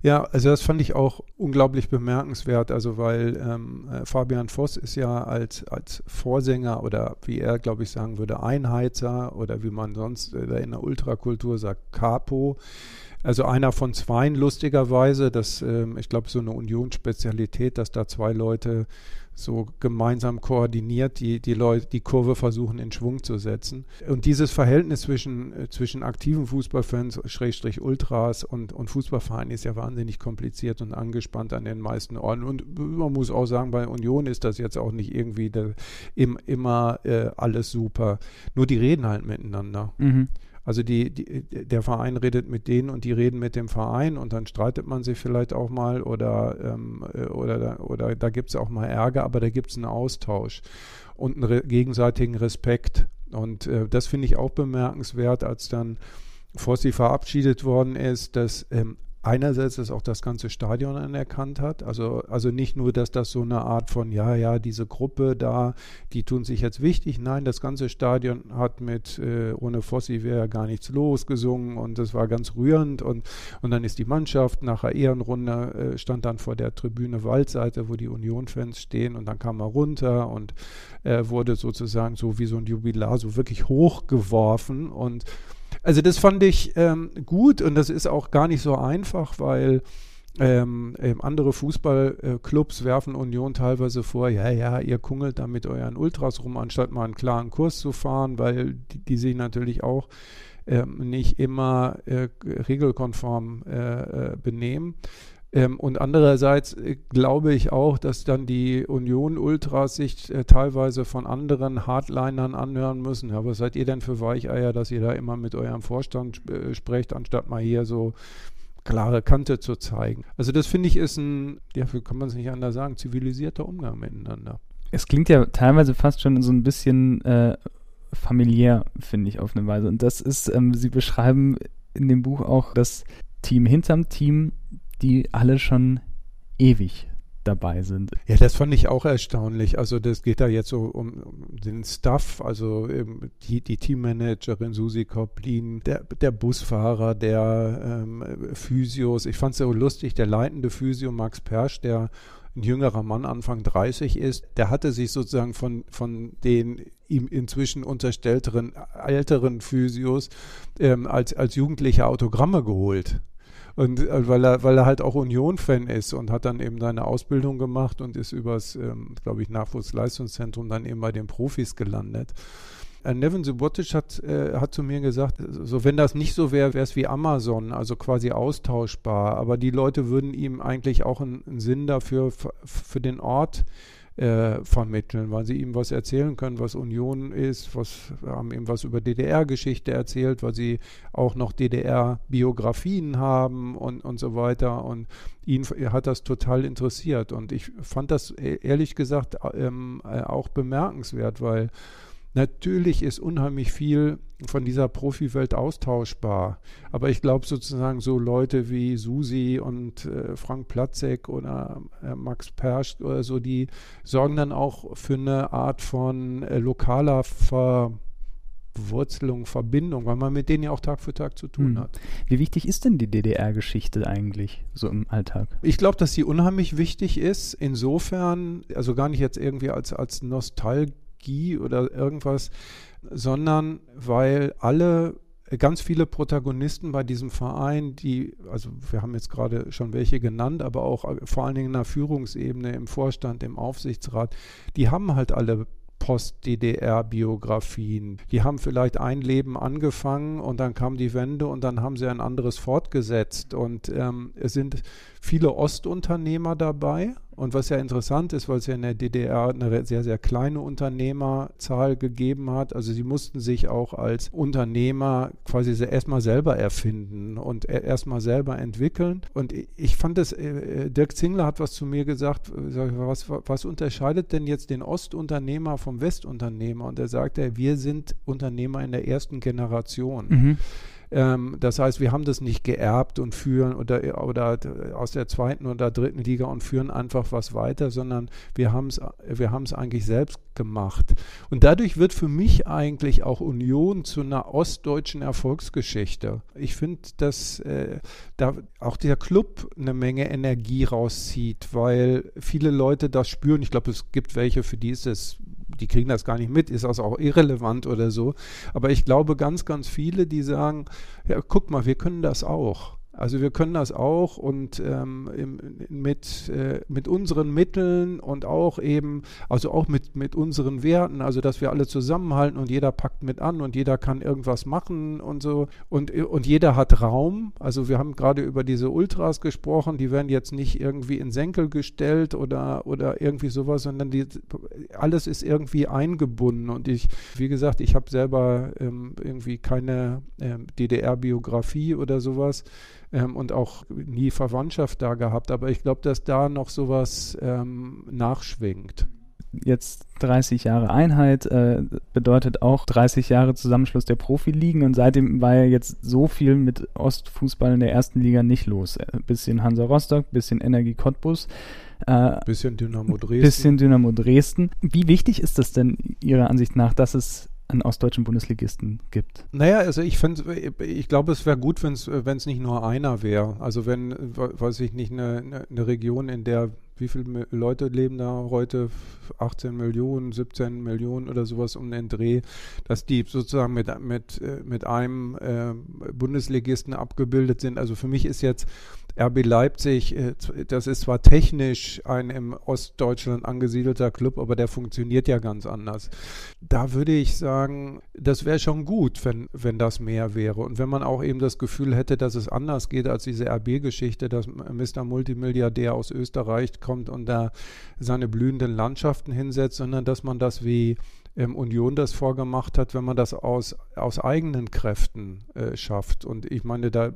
[SPEAKER 3] Ja, also das fand ich auch unglaublich bemerkenswert, also weil ähm, äh, Fabian Voss ist ja als, als Vorsänger oder wie er, glaube ich, sagen würde, Einheizer oder wie man sonst äh, in der Ultrakultur sagt, Capo. Also einer von zweien lustigerweise, das, ähm, ich glaube, so eine Union-Spezialität, dass da zwei Leute so gemeinsam koordiniert die, die Leute, die Kurve versuchen in Schwung zu setzen. Und dieses Verhältnis zwischen, äh, zwischen aktiven Fußballfans, Schrägstrich Ultras und, und Fußballvereinen ist ja wahnsinnig kompliziert und angespannt an den meisten Orten. Und man muss auch sagen, bei Union ist das jetzt auch nicht irgendwie der, im, immer äh, alles super. Nur die reden halt miteinander. Mhm. Also die, die, der Verein redet mit denen und die reden mit dem Verein und dann streitet man sich vielleicht auch mal oder, ähm, äh, oder, oder da gibt es auch mal Ärger, aber da gibt es einen Austausch und einen re gegenseitigen Respekt. Und äh, das finde ich auch bemerkenswert, als dann Fossi verabschiedet worden ist, dass ähm, einerseits dass auch das ganze Stadion anerkannt hat. Also, also nicht nur, dass das so eine Art von, ja, ja, diese Gruppe da, die tun sich jetzt wichtig. Nein, das ganze Stadion hat mit äh, ohne Fossi wäre gar nichts los gesungen und das war ganz rührend. Und, und dann ist die Mannschaft nach der Ehrenrunde, äh, stand dann vor der Tribüne Waldseite, wo die Union-Fans stehen und dann kam er runter und äh, wurde sozusagen so wie so ein Jubilar so wirklich hochgeworfen und also das fand ich ähm, gut und das ist auch gar nicht so einfach, weil ähm, andere Fußballclubs werfen Union teilweise vor, ja, ja, ihr kungelt da mit euren Ultras rum, anstatt mal einen klaren Kurs zu fahren, weil die, die sich natürlich auch ähm, nicht immer äh, regelkonform äh, äh, benehmen. Ähm, und andererseits äh, glaube ich auch, dass dann die Union-Ultras sich äh, teilweise von anderen Hardlinern anhören müssen. Ja, was seid ihr denn für Weicheier, dass ihr da immer mit eurem Vorstand äh, sprecht, anstatt mal hier so klare Kante zu zeigen. Also das finde ich ist ein, ja, kann man es nicht anders sagen, zivilisierter Umgang miteinander.
[SPEAKER 2] Es klingt ja teilweise fast schon so ein bisschen äh, familiär, finde ich, auf eine Weise. Und das ist, ähm, Sie beschreiben in dem Buch auch das Team hinterm Team, die alle schon ewig dabei sind.
[SPEAKER 3] Ja, das fand ich auch erstaunlich. Also das geht da jetzt so um, um den Staff, also die, die Teammanagerin Susi Koplin, der, der Busfahrer, der ähm, Physios. Ich fand es so lustig, der leitende Physio Max Persch, der ein jüngerer Mann, Anfang 30 ist, der hatte sich sozusagen von, von den ihm inzwischen unterstellteren älteren Physios ähm, als, als Jugendlicher Autogramme geholt. Und äh, weil er, weil er halt auch Union-Fan ist und hat dann eben seine Ausbildung gemacht und ist übers, ähm, glaube ich, Nachwuchsleistungszentrum dann eben bei den Profis gelandet. Äh, Nevin Subotic hat, äh, hat zu mir gesagt, so wenn das nicht so wäre, wäre es wie Amazon, also quasi austauschbar. Aber die Leute würden ihm eigentlich auch einen, einen Sinn dafür für den Ort äh, vermitteln, weil sie ihm was erzählen können, was Union ist, was haben ihm was über DDR-Geschichte erzählt, weil sie auch noch DDR-Biografien haben und, und so weiter. Und ihn hat das total interessiert. Und ich fand das e-, ehrlich gesagt ähm, äh, auch bemerkenswert, weil Natürlich ist unheimlich viel von dieser Profiwelt austauschbar. Aber ich glaube sozusagen so Leute wie Susi und äh, Frank Platzek oder äh, Max Persch oder so, die sorgen dann auch für eine Art von äh, lokaler Verwurzelung, Verbindung, weil man mit denen ja auch Tag für Tag zu tun hm. hat.
[SPEAKER 2] Wie wichtig ist denn die DDR-Geschichte eigentlich so im Alltag?
[SPEAKER 3] Ich glaube, dass sie unheimlich wichtig ist. Insofern, also gar nicht jetzt irgendwie als, als Nostalgie Nostalgie oder irgendwas, sondern weil alle ganz viele Protagonisten bei diesem Verein, die, also wir haben jetzt gerade schon welche genannt, aber auch vor allen Dingen in der Führungsebene, im Vorstand, im Aufsichtsrat, die haben halt alle Post-DDR-Biografien. Die haben vielleicht ein Leben angefangen und dann kam die Wende und dann haben sie ein anderes fortgesetzt. Und ähm, es sind viele Ostunternehmer dabei, und was ja interessant ist, weil es ja in der DDR eine sehr, sehr kleine Unternehmerzahl gegeben hat. Also sie mussten sich auch als Unternehmer quasi erstmal selber erfinden und erstmal selber entwickeln. Und ich fand es, äh, Dirk Zingler hat was zu mir gesagt, was, was unterscheidet denn jetzt den Ostunternehmer vom Westunternehmer? Und er sagte, wir sind Unternehmer in der ersten Generation. Mhm. Ähm, das heißt, wir haben das nicht geerbt und führen oder, oder aus der zweiten oder dritten Liga und führen einfach was weiter, sondern wir haben es wir eigentlich selbst gemacht. Und dadurch wird für mich eigentlich auch Union zu einer ostdeutschen Erfolgsgeschichte. Ich finde, dass äh, da auch der Club eine Menge Energie rauszieht, weil viele Leute das spüren. Ich glaube, es gibt welche, für die ist es die kriegen das gar nicht mit, ist das auch irrelevant oder so. Aber ich glaube ganz, ganz viele, die sagen, ja, guck mal, wir können das auch. Also wir können das auch und ähm, im, mit, äh, mit unseren Mitteln und auch eben, also auch mit, mit unseren Werten, also dass wir alle zusammenhalten und jeder packt mit an und jeder kann irgendwas machen und so. Und, und jeder hat Raum. Also wir haben gerade über diese Ultras gesprochen, die werden jetzt nicht irgendwie in Senkel gestellt oder, oder irgendwie sowas, sondern die, alles ist irgendwie eingebunden. Und ich, wie gesagt, ich habe selber ähm, irgendwie keine ähm, DDR-Biografie oder sowas ähm, und auch nie Verwandtschaft da gehabt. Aber ich glaube, dass da noch sowas ähm, nachschwingt
[SPEAKER 2] jetzt 30 Jahre Einheit, äh, bedeutet auch 30 Jahre Zusammenschluss der Profiligen und seitdem war ja jetzt so viel mit Ostfußball in der ersten Liga nicht los. Ein äh, bisschen Hansa Rostock, bisschen Energie Cottbus.
[SPEAKER 3] Äh, bisschen Dynamo Dresden.
[SPEAKER 2] Bisschen Dynamo Dresden. Wie wichtig ist das denn Ihrer Ansicht nach, dass es einen ostdeutschen Bundesligisten gibt?
[SPEAKER 3] Naja, also ich finde, ich glaube, es wäre gut, wenn es nicht nur einer wäre. Also wenn, weiß ich nicht, eine, eine Region, in der wie viele Leute leben da heute? 18 Millionen, 17 Millionen oder sowas um den Dreh, dass die sozusagen mit, mit, äh, mit einem äh, Bundesligisten abgebildet sind. Also für mich ist jetzt RB Leipzig, äh, das ist zwar technisch ein im Ostdeutschland angesiedelter Club, aber der funktioniert ja ganz anders. Da würde ich sagen, das wäre schon gut, wenn, wenn das mehr wäre. Und wenn man auch eben das Gefühl hätte, dass es anders geht als diese RB-Geschichte, dass Mr. Multimilliardär aus Österreich kommt und da seine blühenden Landschaften hinsetzt, sondern dass man das wie ähm, Union das vorgemacht hat, wenn man das aus, aus eigenen Kräften äh, schafft. Und ich meine, da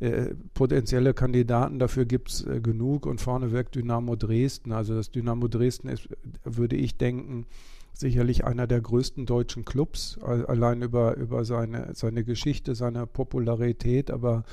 [SPEAKER 3] äh, potenzielle Kandidaten dafür gibt es äh, genug und vorneweg Dynamo Dresden. Also das Dynamo Dresden ist, würde ich denken, sicherlich einer der größten deutschen Clubs, allein über, über seine, seine Geschichte, seine Popularität, aber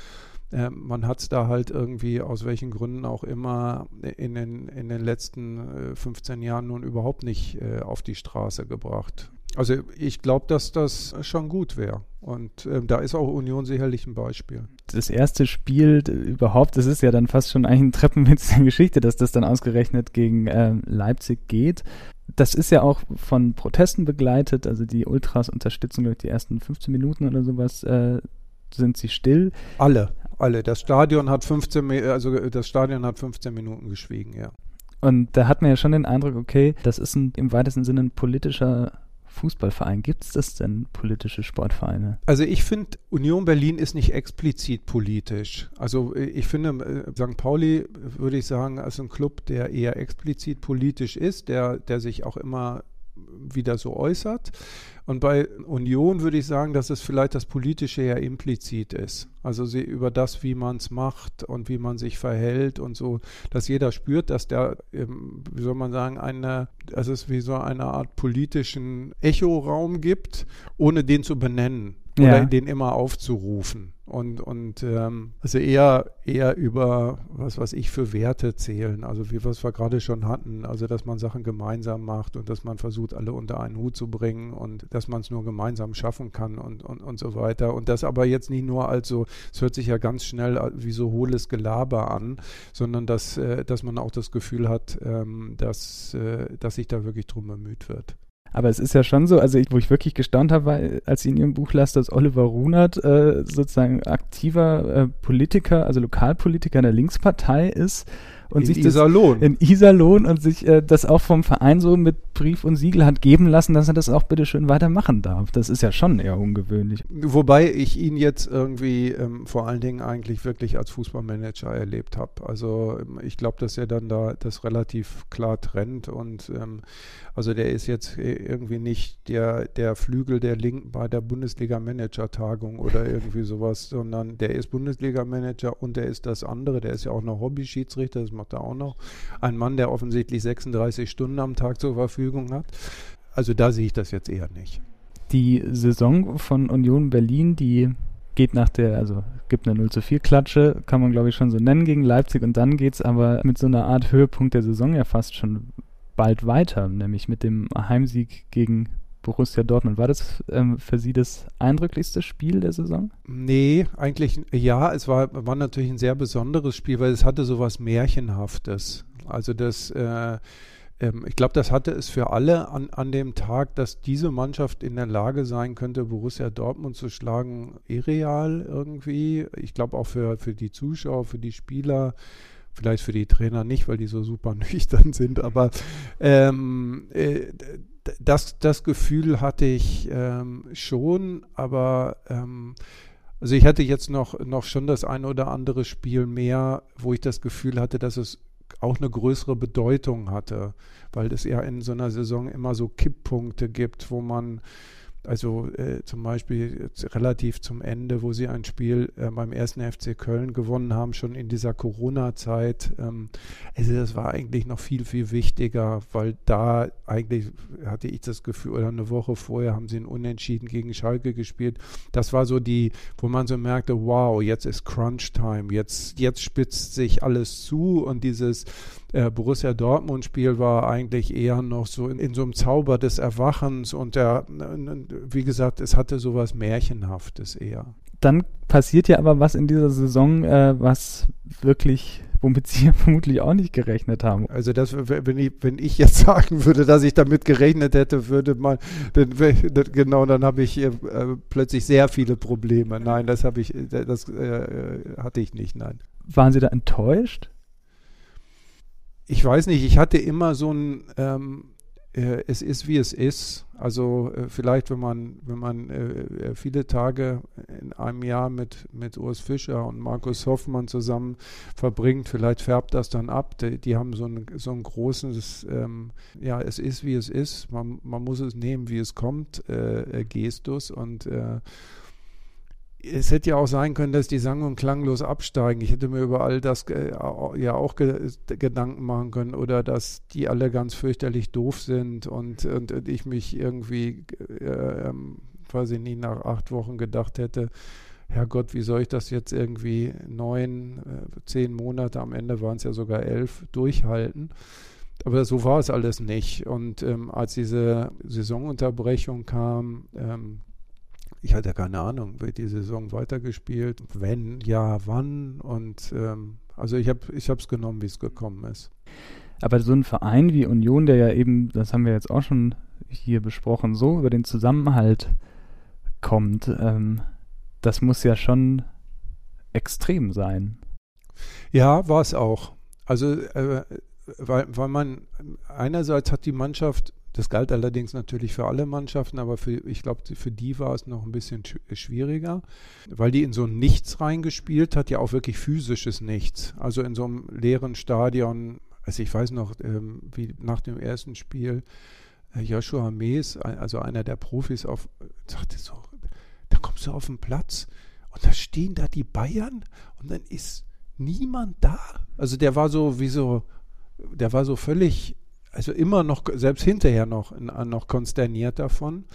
[SPEAKER 3] äh, man hat es da halt irgendwie aus welchen Gründen auch immer in den, in den letzten äh, 15 Jahren nun überhaupt nicht äh, auf die Straße gebracht. Also ich glaube, dass das schon gut wäre. Und ähm, da ist auch Union sicherlich ein Beispiel.
[SPEAKER 2] Das erste Spiel überhaupt, das ist ja dann fast schon eigentlich ein Treppenwitz der Geschichte, dass das dann ausgerechnet gegen ähm, Leipzig geht. Das ist ja auch von Protesten begleitet. Also die Ultras unterstützen, glaube ich, die ersten 15 Minuten oder sowas äh, sind sie still.
[SPEAKER 3] Alle alle. Das Stadion hat 15, also das Stadion hat 15 Minuten geschwiegen, ja.
[SPEAKER 2] Und da hat man ja schon den Eindruck, okay, das ist ein, im weitesten Sinne ein politischer Fußballverein. Gibt es das denn, politische Sportvereine?
[SPEAKER 3] Also ich finde, Union Berlin ist nicht explizit politisch. Also ich finde, äh, St. Pauli, würde ich sagen, ist ein Club, der eher explizit politisch ist, der, der sich auch immer wieder so äußert. Und bei Union würde ich sagen, dass es vielleicht das Politische ja implizit ist. Also sie, über das, wie man es macht und wie man sich verhält und so, dass jeder spürt, dass der, wie soll man sagen, eine, dass es wie so eine Art politischen Echoraum gibt, ohne den zu benennen oder ja. den immer aufzurufen und, und ähm, also eher, eher über, was weiß ich, für Werte zählen, also wie was wir gerade schon hatten, also dass man Sachen gemeinsam macht und dass man versucht, alle unter einen Hut zu bringen und dass man es nur gemeinsam schaffen kann und, und, und so weiter. Und das aber jetzt nicht nur als so, es hört sich ja ganz schnell wie so hohles Gelaber an, sondern dass, äh, dass man auch das Gefühl hat, ähm, dass, äh, dass sich da wirklich drum bemüht wird.
[SPEAKER 2] Aber es ist ja schon so, also ich, wo ich wirklich gestaunt habe, war, als sie in ihrem Buch las, dass Oliver Runert äh, sozusagen aktiver äh, Politiker, also Lokalpolitiker der Linkspartei ist und
[SPEAKER 3] in
[SPEAKER 2] sich
[SPEAKER 3] Iserlohn.
[SPEAKER 2] Das, in Iserlohn und sich äh, das auch vom Verein so mit Brief und Siegel hat geben lassen, dass er das auch bitte schön weitermachen darf. Das ist ja schon eher ungewöhnlich.
[SPEAKER 3] Wobei ich ihn jetzt irgendwie ähm, vor allen Dingen eigentlich wirklich als Fußballmanager erlebt habe. Also ähm, ich glaube, dass er dann da das relativ klar trennt und ähm, also der ist jetzt äh, irgendwie nicht der, der Flügel der Linken bei der Bundesliga-Manager-Tagung oder irgendwie sowas, sondern der ist Bundesliga-Manager und der ist das andere, der ist ja auch noch Hobby-Schiedsrichter, das macht er auch noch. Ein Mann, der offensichtlich 36 Stunden am Tag zur Verfügung hat. Also da sehe ich das jetzt eher nicht.
[SPEAKER 2] Die Saison von Union Berlin, die geht nach der, also gibt eine 0 zu 4 Klatsche, kann man glaube ich schon so nennen gegen Leipzig und dann geht es aber mit so einer Art Höhepunkt der Saison ja fast schon bald weiter, nämlich mit dem Heimsieg gegen Borussia Dortmund. War das ähm, für Sie das eindrücklichste Spiel der Saison?
[SPEAKER 3] Nee, eigentlich ja. Es war, war natürlich ein sehr besonderes Spiel, weil es hatte so was Märchenhaftes. Also das, äh, ähm, ich glaube, das hatte es für alle an, an dem Tag, dass diese Mannschaft in der Lage sein könnte, Borussia Dortmund zu schlagen, irreal irgendwie. Ich glaube auch für, für die Zuschauer, für die Spieler vielleicht für die Trainer nicht, weil die so super nüchtern sind, aber ähm, äh, das, das Gefühl hatte ich ähm, schon, aber ähm, also ich hatte jetzt noch, noch schon das ein oder andere Spiel mehr, wo ich das Gefühl hatte, dass es auch eine größere Bedeutung hatte, weil es ja in so einer Saison immer so Kipppunkte gibt, wo man also äh, zum Beispiel relativ zum Ende, wo sie ein Spiel äh, beim ersten FC Köln gewonnen haben, schon in dieser Corona-Zeit. Ähm, also das war eigentlich noch viel, viel wichtiger, weil da eigentlich hatte ich das Gefühl, oder eine Woche vorher haben sie einen Unentschieden gegen Schalke gespielt. Das war so die, wo man so merkte, wow, jetzt ist Crunch-Time, jetzt, jetzt spitzt sich alles zu und dieses äh, Borussia Dortmund-Spiel war eigentlich eher noch so in, in, so einem Zauber des Erwachens und der, wie gesagt, es hatte so was Märchenhaftes eher.
[SPEAKER 2] Dann passiert ja aber was in dieser Saison, äh, was wirklich womit Sie vermutlich auch nicht gerechnet haben.
[SPEAKER 3] Also das, wenn ich, wenn ich jetzt sagen würde, dass ich damit gerechnet hätte, würde man, dann, genau, dann habe ich äh, plötzlich sehr viele Probleme. Nein, das habe ich, das äh, hatte ich nicht, nein.
[SPEAKER 2] Waren Sie da enttäuscht?
[SPEAKER 3] Ich weiß nicht, ich hatte immer so ein, ähm, äh, es ist wie es ist. Also äh, vielleicht, wenn man, wenn man äh, äh, viele Tage in einem Jahr mit, mit Urs Fischer und Markus Hoffmann zusammen verbringt, vielleicht färbt das dann ab. Die, die haben so ein, so ein großes, ähm, ja, es ist wie es ist. Man, man muss es nehmen, wie es kommt, äh, Gestus und es hätte ja auch sein können, dass die sang- und klanglos absteigen. Ich hätte mir über all das äh, ja auch ge Gedanken machen können oder dass die alle ganz fürchterlich doof sind und, und, und ich mich irgendwie, äh, ähm, weiß ich nicht, nach acht Wochen gedacht hätte, Herrgott, wie soll ich das jetzt irgendwie neun, äh, zehn Monate, am Ende waren es ja sogar elf, durchhalten. Aber so war es alles nicht. Und ähm, als diese Saisonunterbrechung kam, ähm, ich hatte keine Ahnung, wird die Saison weitergespielt, wenn, ja, wann und ähm, also ich habe es genommen, wie es gekommen ist.
[SPEAKER 2] Aber so ein Verein wie Union, der ja eben, das haben wir jetzt auch schon hier besprochen, so über den Zusammenhalt kommt, ähm, das muss ja schon extrem sein.
[SPEAKER 3] Ja, war es auch. Also, äh, weil, weil man einerseits hat die Mannschaft das galt allerdings natürlich für alle Mannschaften, aber für, ich glaube, für die war es noch ein bisschen schwieriger, weil die in so ein Nichts reingespielt hat, ja auch wirklich physisches Nichts. Also in so einem leeren Stadion, also ich weiß noch, ähm, wie nach dem ersten Spiel äh, Joshua Mees, also einer der Profis, auf, sagte so, da kommst du auf den Platz und da stehen da die Bayern und dann ist niemand da. Also der war so wie so, der war so völlig also immer noch, selbst hinterher noch, noch konsterniert davon.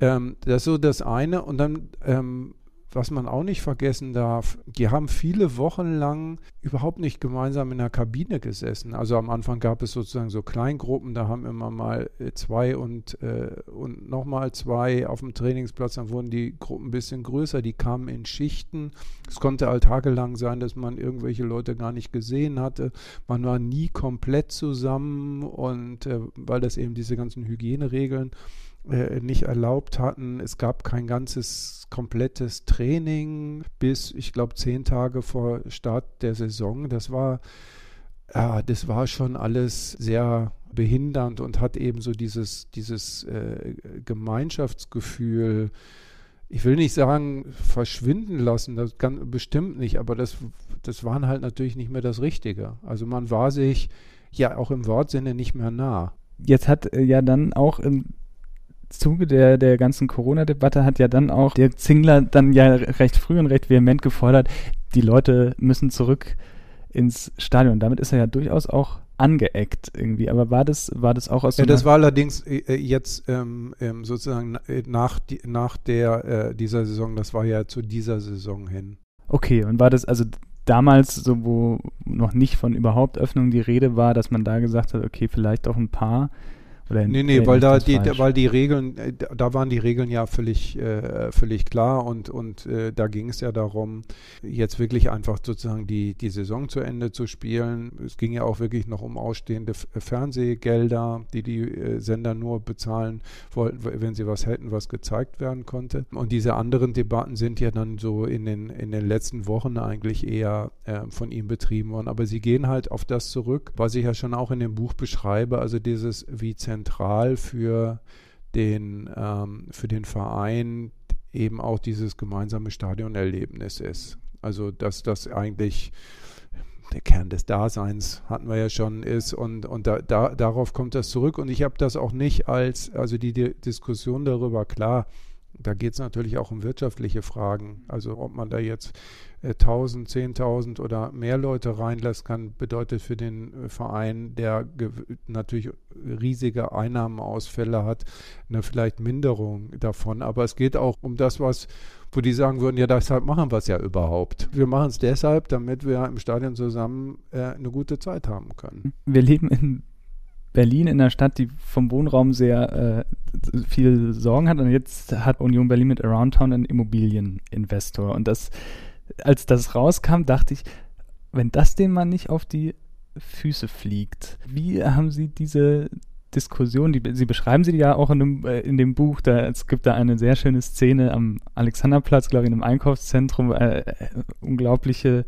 [SPEAKER 3] Ähm, das ist so das eine. Und dann, ähm, was man auch nicht vergessen darf, die haben viele Wochen lang überhaupt nicht gemeinsam in der Kabine gesessen. Also am Anfang gab es sozusagen so Kleingruppen, da haben immer mal äh, zwei und, äh, und nochmal zwei auf dem Trainingsplatz, dann wurden die Gruppen ein bisschen größer, die kamen in Schichten. Es konnte all tagelang sein, dass man irgendwelche Leute gar nicht gesehen hatte. Man war nie komplett zusammen und äh, weil das eben diese ganzen Hygieneregeln nicht erlaubt hatten. Es gab kein ganzes komplettes Training bis, ich glaube, zehn Tage vor Start der Saison. Das war, ja, das war schon alles sehr behindernd und hat eben so dieses, dieses äh, Gemeinschaftsgefühl, ich will nicht sagen, verschwinden lassen, das kann bestimmt nicht, aber das, das waren halt natürlich nicht mehr das Richtige. Also man war sich ja auch im Wortsinne nicht mehr nah.
[SPEAKER 2] Jetzt hat äh, ja dann auch im Zuge der, der ganzen Corona-Debatte hat ja dann auch der Zingler dann ja recht früh und recht vehement gefordert, die Leute müssen zurück ins Stadion. Damit ist er ja durchaus auch angeeckt irgendwie. Aber war das, war das auch aus
[SPEAKER 3] Ja, das war allerdings äh, äh jetzt ähm, ähm, sozusagen äh, nach, nach der äh, dieser Saison, das war ja zu dieser Saison hin.
[SPEAKER 2] Okay, und war das also damals, so wo noch nicht von überhaupt Öffnung die Rede war, dass man da gesagt hat, okay, vielleicht auch ein paar
[SPEAKER 3] oder nee, nee, weil da die, weil die Regeln, äh, da waren die Regeln ja völlig, äh, völlig klar und, und äh, da ging es ja darum, jetzt wirklich einfach sozusagen die, die Saison zu Ende zu spielen. Es ging ja auch wirklich noch um ausstehende Fernsehgelder, die die äh, Sender nur bezahlen wollten, wenn sie was hätten, was gezeigt werden konnte. Und diese anderen Debatten sind ja dann so in den, in den letzten Wochen eigentlich eher äh, von ihm betrieben worden. Aber sie gehen halt auf das zurück, was ich ja schon auch in dem Buch beschreibe, also dieses wie zentral für den, ähm, für den Verein eben auch dieses gemeinsame Stadionerlebnis ist. Also dass das eigentlich der Kern des Daseins hatten wir ja schon ist und, und da, da, darauf kommt das zurück und ich habe das auch nicht als, also die, die Diskussion darüber, klar, da geht es natürlich auch um wirtschaftliche Fragen. Also ob man da jetzt 1000, äh, 10.000 oder mehr Leute reinlässt, kann, bedeutet für den äh, Verein, der natürlich riesige Einnahmenausfälle hat, eine vielleicht Minderung davon. Aber es geht auch um das, was, wo die sagen würden, ja, deshalb machen wir es ja überhaupt. Wir machen es deshalb, damit wir im Stadion zusammen äh, eine gute Zeit haben können.
[SPEAKER 2] Wir leben in Berlin in einer Stadt, die vom Wohnraum sehr äh, viel Sorgen hat. Und jetzt hat Union Berlin mit Aroundtown einen Immobilieninvestor. Und das, als das rauskam, dachte ich, wenn das dem mal nicht auf die Füße fliegt, wie haben Sie diese Diskussion, die, Sie beschreiben sie ja auch in dem, äh, in dem Buch, da, es gibt da eine sehr schöne Szene am Alexanderplatz, glaube ich, in einem Einkaufszentrum, äh, äh unglaubliche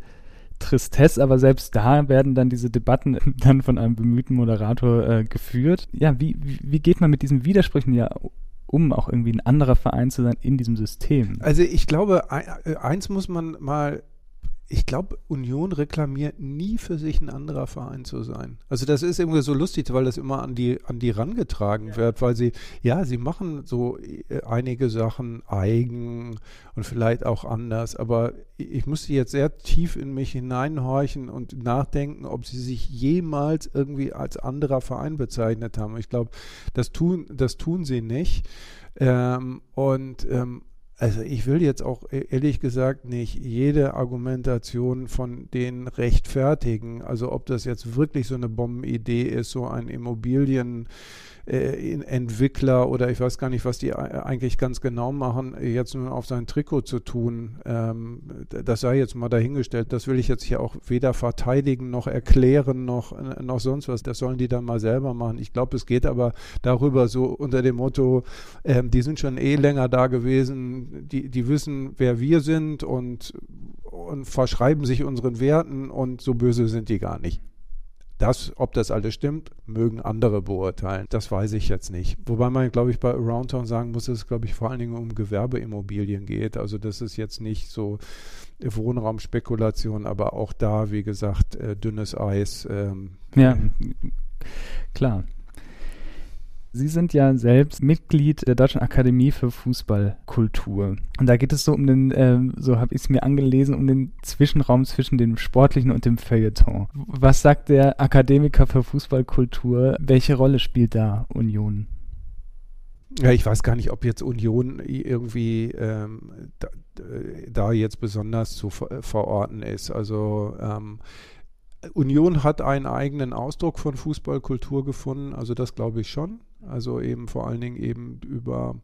[SPEAKER 2] Tristesse, aber selbst da werden dann diese Debatten dann von einem bemühten Moderator äh, geführt. Ja, wie, wie geht man mit diesen Widersprüchen ja um, auch irgendwie ein anderer Verein zu sein in diesem System?
[SPEAKER 3] Also ich glaube, äh, eins muss man mal ich glaube, Union reklamiert nie für sich ein anderer Verein zu sein. Also das ist irgendwie so lustig, weil das immer an die an die rangetragen ja. wird, weil sie ja, sie machen so äh, einige Sachen eigen und vielleicht auch anders, aber ich musste jetzt sehr tief in mich hineinhorchen und nachdenken, ob sie sich jemals irgendwie als anderer Verein bezeichnet haben. Ich glaube, das tun das tun sie nicht. Ähm, und ähm, also ich will jetzt auch e-, ehrlich gesagt nicht jede Argumentation von denen rechtfertigen. Also ob das jetzt wirklich so eine Bombenidee ist, so ein Immobilien äh, Entwickler oder ich weiß gar nicht, was die eigentlich ganz genau machen, jetzt nur auf sein Trikot zu tun. Ähm, das sei jetzt mal dahingestellt. Das will ich jetzt hier auch weder verteidigen noch erklären noch, äh, noch sonst was. Das sollen die dann mal selber machen. Ich glaube, es geht aber darüber so unter dem Motto, ähm, die sind schon eh länger da gewesen, die, die wissen, wer wir sind und, und verschreiben sich unseren Werten und so böse sind die gar nicht. Das, ob das alles stimmt, mögen andere beurteilen. Das weiß ich jetzt nicht. Wobei man, glaube ich, bei Aroundtown sagen muss, dass es, glaube ich, vor allen Dingen um Gewerbeimmobilien geht. Also das ist jetzt nicht so Wohnraumspekulation, aber auch da, wie gesagt, äh, dünnes Eis. Ähm,
[SPEAKER 2] ja, klar. Sie sind ja selbst Mitglied der Deutschen Akademie für Fußballkultur. Und da geht es so um den, äh, so habe ich es mir angelesen, um den Zwischenraum zwischen dem Sportlichen und dem Feuilleton. Was sagt der Akademiker für Fußballkultur? Welche Rolle spielt da Union?
[SPEAKER 3] Ja, ich weiß gar nicht, ob jetzt Union irgendwie ähm, da, da, jetzt besonders zu verorten ist. Also ähm, Union hat einen eigenen Ausdruck von Fußballkultur gefunden, also das glaube ich schon. Also eben vor allen Dingen eben über,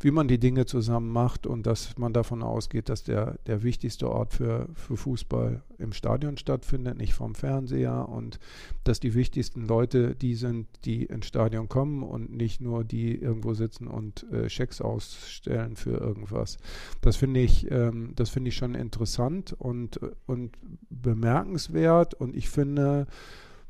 [SPEAKER 3] wie man die Dinge zusammen macht und dass man davon ausgeht, dass der, der wichtigste Ort für, für Fußball im Stadion stattfindet, nicht vom Fernseher und dass die wichtigsten Leute die sind, die ins Stadion kommen und nicht nur die irgendwo sitzen und äh, Schecks ausstellen für irgendwas. Das finde ich, ähm, das ich schon interessant und, und bemerkenswert und ich finde,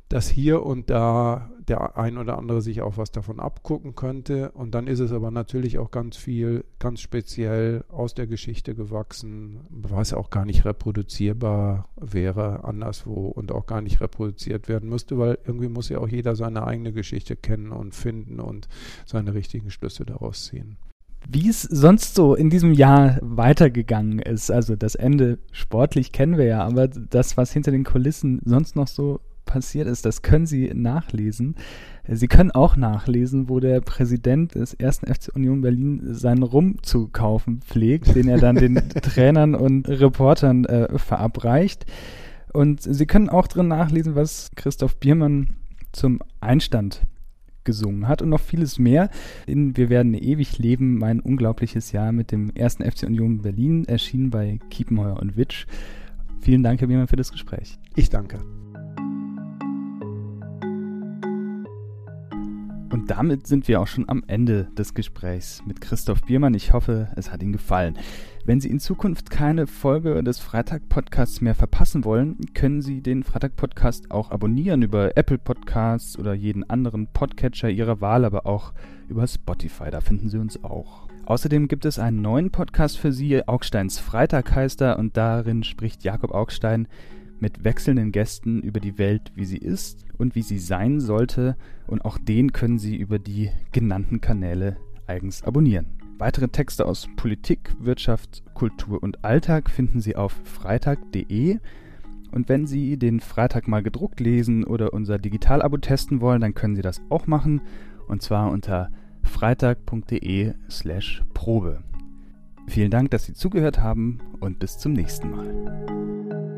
[SPEAKER 3] dass hier und da der ein oder andere sich auch was davon abgucken könnte. Und dann ist es aber natürlich auch ganz viel, ganz speziell aus der Geschichte gewachsen, was auch gar nicht reproduzierbar wäre anderswo und auch gar nicht reproduziert werden müsste, weil irgendwie muss ja auch jeder seine eigene Geschichte kennen und finden und seine richtigen Schlüsse daraus ziehen
[SPEAKER 2] wie es sonst so in diesem Jahr weitergegangen ist. Also das Ende sportlich kennen wir ja, aber das, was hinter den Kulissen sonst noch so passiert ist, das können Sie nachlesen. Sie können auch nachlesen, wo der Präsident des ersten FC Union Berlin seinen Rum zu kaufen pflegt, den er dann den Trainern und Reportern äh, verabreicht. Und Sie können auch drin nachlesen, was Christoph Biermann zum Einstand gesungen hat und noch vieles mehr. In Wir werden ewig leben, mein unglaubliches Jahr mit dem ersten FC Union Berlin, erschienen bei Kiepenheuer und Witsch. Vielen Dank, Herr Biermann, für das Gespräch.
[SPEAKER 3] Ich danke.
[SPEAKER 2] Damit sind wir auch schon am Ende des Gesprächs mit Christoph Biermann. Ich hoffe, es hat Ihnen gefallen. Wenn Sie in Zukunft keine Folge des Freitag-Podcasts mehr verpassen wollen, können Sie den Freitag-Podcast auch abonnieren über Apple Podcasts oder jeden anderen Podcatcher Ihrer Wahl, aber auch über Spotify. Da finden Sie uns auch. Außerdem gibt es einen neuen Podcast für Sie, Augsteins Freitag heißt er, und darin spricht Jakob Augstein mit wechselnden Gästen über die Welt, wie sie ist und wie sie sein sollte. Und auch den können Sie über die genannten Kanäle eigens abonnieren. Weitere Texte aus Politik, Wirtschaft, Kultur und Alltag finden Sie auf freitag.de. Und wenn Sie den Freitag mal gedruckt lesen oder unser Digitalabo testen wollen, dann können Sie das auch machen. Und zwar unter freitag.de/probe. Vielen Dank, dass Sie zugehört haben und bis zum nächsten Mal.